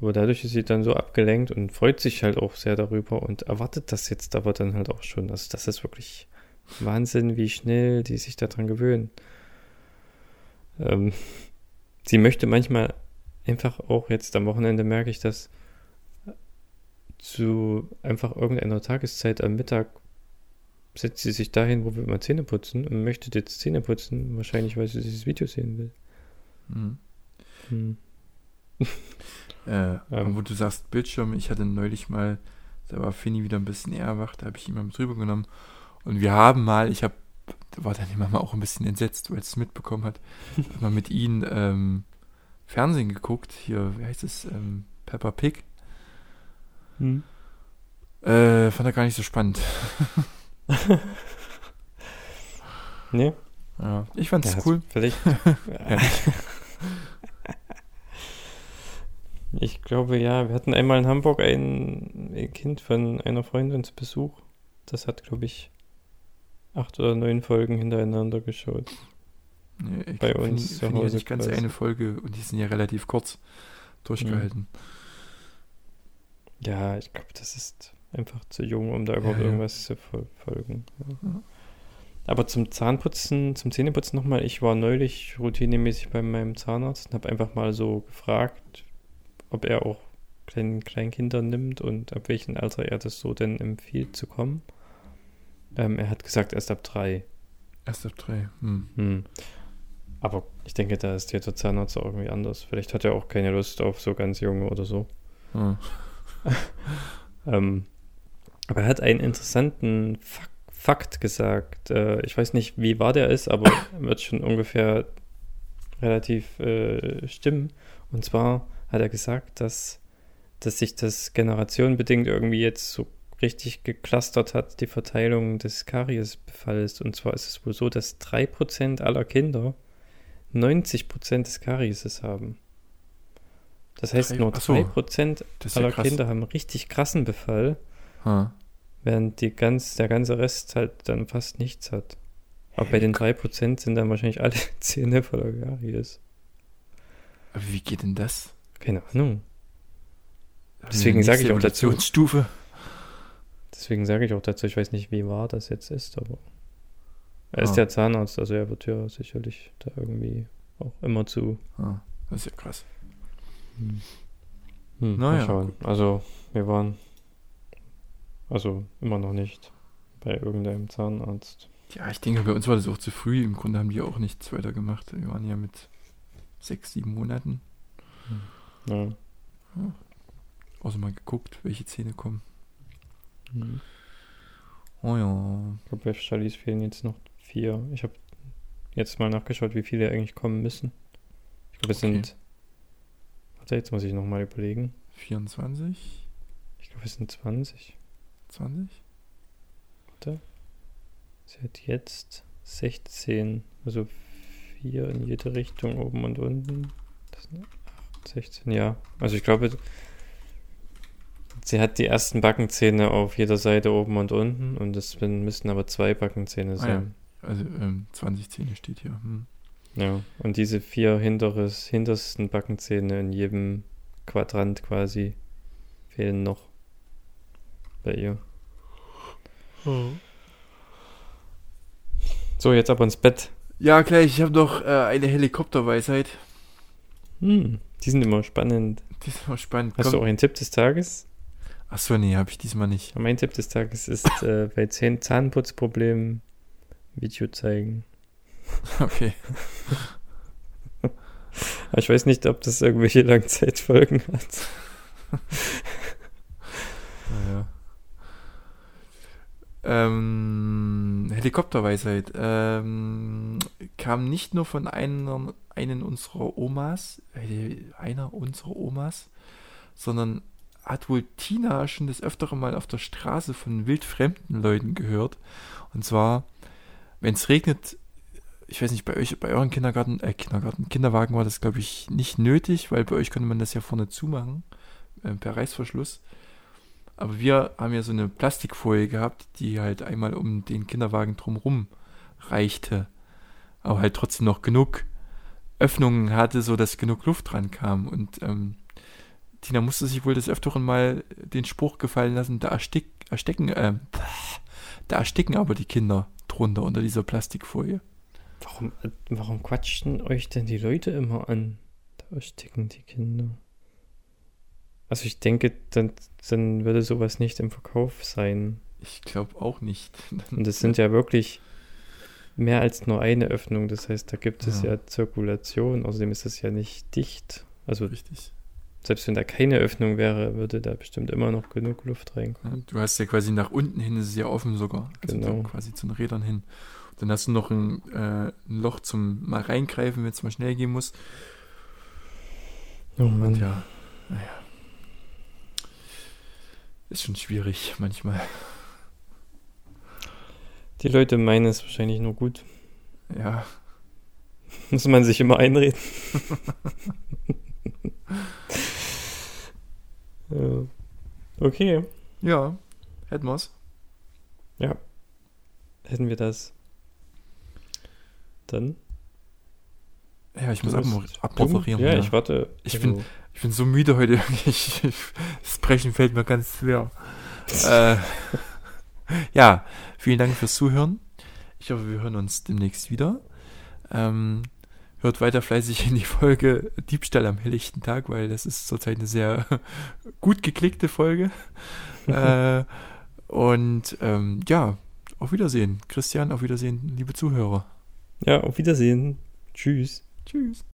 aber dadurch ist sie dann so abgelenkt und freut sich halt auch sehr darüber und erwartet das jetzt aber dann halt auch schon. Also das ist wirklich Wahnsinn, wie schnell die sich daran gewöhnen. Ähm, sie möchte manchmal einfach auch jetzt am Wochenende merke ich das zu einfach irgendeiner Tageszeit am Mittag setzt sie sich dahin, wo wir immer Zähne putzen und möchte jetzt Zähne putzen, wahrscheinlich weil sie dieses Video sehen will. Hm. Hm. [laughs] Äh, aber wo du sagst Bildschirm, ich hatte neulich mal, da war Finny wieder ein bisschen eher wach, da habe ich ihn mal mit drüber genommen. Und wir haben mal, ich habe, da war dann die Mama auch ein bisschen entsetzt, weil es mitbekommen hat, [laughs] mal mit ihnen ähm, Fernsehen geguckt, hier, wie heißt es, ähm, Peppa Pig. Hm. Äh, fand er gar nicht so spannend. [laughs] Nee? Ja, ich fand's Ja, cool. Vielleicht. [laughs] Ja. Ich glaube ja, wir hatten einmal in Hamburg ein Kind von einer Freundin zu Besuch. Das hat, glaube ich, acht oder neun Folgen hintereinander geschaut. Nee, ich Bei uns Finny- zu Finny hat Hause nicht ganz quasi. eine Folge und die sind ja relativ kurz durchgehalten. Ja, ich glaube, das ist einfach zu jung, um da überhaupt Ja, ja. irgendwas zu verfolgen. Ja. Ja. Aber zum Zahnputzen, zum Zähneputzen nochmal, ich war neulich routinemäßig bei meinem Zahnarzt und habe einfach mal so gefragt, ob er auch kleinen Kleinkinder nimmt und ab welchem Alter er das so denn empfiehlt zu kommen. Ähm, er hat gesagt, erst ab drei. Erst ab drei. Hm. Hm. Aber ich denke, da ist der Zahnarzt auch irgendwie anders. Vielleicht hat er auch keine Lust auf so ganz junge oder so. Hm. [laughs] Ähm, aber er hat einen interessanten Fak Fakt gesagt. Äh, ich weiß nicht, wie wahr der ist, aber [coughs] wird schon ungefähr relativ äh, stimmen. Und zwar hat er gesagt, dass, dass sich das generationenbedingt irgendwie jetzt so richtig geklustert hat, die Verteilung des Kariesbefalls. Und zwar ist es wohl so, dass 3% aller Kinder 90% des Karieses haben. Das heißt, nur ach so. 3% Das ist ja aller krass. Kinder haben richtig krassen Befall, Ha. während die ganz, der ganze Rest halt dann fast nichts hat. Aber bei den 3% sind dann wahrscheinlich alle [laughs] Zähne voller Karies. Aber wie geht denn das? Keine Ahnung. Deswegen wir eine sag ich auch dazu. Evolutionsstufe. Deswegen sage ich auch dazu, ich weiß nicht, wie wahr das jetzt ist, aber er ist Ah. ja Zahnarzt, also er wird ja sicherlich da irgendwie auch immer zu. Ah, das ist ja krass. Hm, Naja, mal schauen. Also wir waren also immer noch nicht bei irgendeinem Zahnarzt. Ja, ich denke, bei uns war das auch zu früh. Im Grunde haben die auch nichts weiter gemacht. Wir waren ja mit sechs, sieben Monaten. Ja. Außer mal geguckt, welche Zähne kommen. Hm. Oh ja. Ich glaube, bei Charlies fehlen jetzt noch vier. Ich habe jetzt mal nachgeschaut, wie viele eigentlich kommen müssen. Ich glaube, es Okay. sind. Warte, jetzt muss ich nochmal überlegen. 24, Ich glaube, es sind 20. 20? Sie hat jetzt 16, also vier in jede Richtung, oben und unten. Das sind 8, 16, ja. Also ich glaube, sie hat die ersten Backenzähne auf jeder Seite oben und unten und es müssten aber zwei Backenzähne Ah, sein. Also ähm, 20 Zähne steht hier. Hm. Ja. Und diese vier hinteres, hintersten Backenzähne in jedem Quadrant quasi fehlen noch bei ihr. So, jetzt aber ins Bett. Ja, gleich. Ich habe noch äh, eine Helikopterweisheit. Hm, die sind immer spannend. Die ist mal spannend. Hast du auch einen Tipp des Tages? Achso, nee, habe ich diesmal nicht. Mein Tipp des Tages ist äh, bei Zähn Zahnputzproblemen Video zeigen. [laughs] Okay. Aber ich weiß nicht, ob das irgendwelche Langzeitfolgen hat. Naja. Ähm, Helikopterweisheit. Ähm, kam nicht nur von einer, einen unserer Omas, äh, einer unserer Omas, sondern hat wohl Tina schon des Öfteren mal auf der Straße von wildfremden Leuten gehört. Und zwar, wenn es regnet, ich weiß nicht, bei euch, bei euren Kindergarten, äh, Kindergarten, Kinderwagen war das, glaube ich, nicht nötig, weil bei euch konnte man das ja vorne zumachen, äh, per Reißverschluss. Aber wir haben ja so eine Plastikfolie gehabt, die halt einmal um den Kinderwagen drumrum reichte. Aber halt trotzdem noch genug Öffnungen hatte, so dass genug Luft dran kam. Und ähm, Tina musste sich wohl des Öfteren mal den Spruch gefallen lassen, da erstick, ersticken, ähm, da ersticken aber die Kinder drunter unter dieser Plastikfolie. Warum, äh, warum quatschen euch denn die Leute immer an? Da ersticken die Kinder. Also ich denke, dann, dann würde sowas nicht im Verkauf sein. Ich glaube auch nicht. [laughs] Und es sind ja wirklich mehr als nur eine Öffnung. Das heißt, da gibt es Ja. ja Zirkulation. Außerdem ist es ja nicht dicht. Also Richtig. selbst wenn da keine Öffnung wäre, würde da bestimmt immer noch genug Luft reinkommen. Ja, Du hast ja quasi nach unten hin, ist es ja offen sogar. Also Genau. quasi zu den Rädern hin. Dann hast du noch ein, äh, ein Loch zum mal reingreifen, wenn es mal schnell gehen muss. Oh Mann. Und ja, naja. Ist schon schwierig manchmal. Die Leute meinen es wahrscheinlich nur gut. Ja, Muss man sich immer einreden. [laughs] ja. Okay, ja, hätten wir's. hätten wir das. Dann. Ja, ich muss abmoderieren. Ja, ja. ich warte. Ich Also, Ich bin so müde heute. [laughs] Ich, das Brechen fällt mir ganz schwer. äh, [laughs] ja, vielen Dank fürs Zuhören. Ich hoffe, wir hören uns demnächst wieder. Ähm, hört weiter fleißig in die Folge Diebstahl am helllichten Tag, weil das ist zurzeit eine sehr [laughs] gut geklickte Folge. äh, und ähm, ja, auf Wiedersehen. Christian, auf Wiedersehen, liebe Zuhörer. Ja, auf Wiedersehen. Tschüss. Tschüss.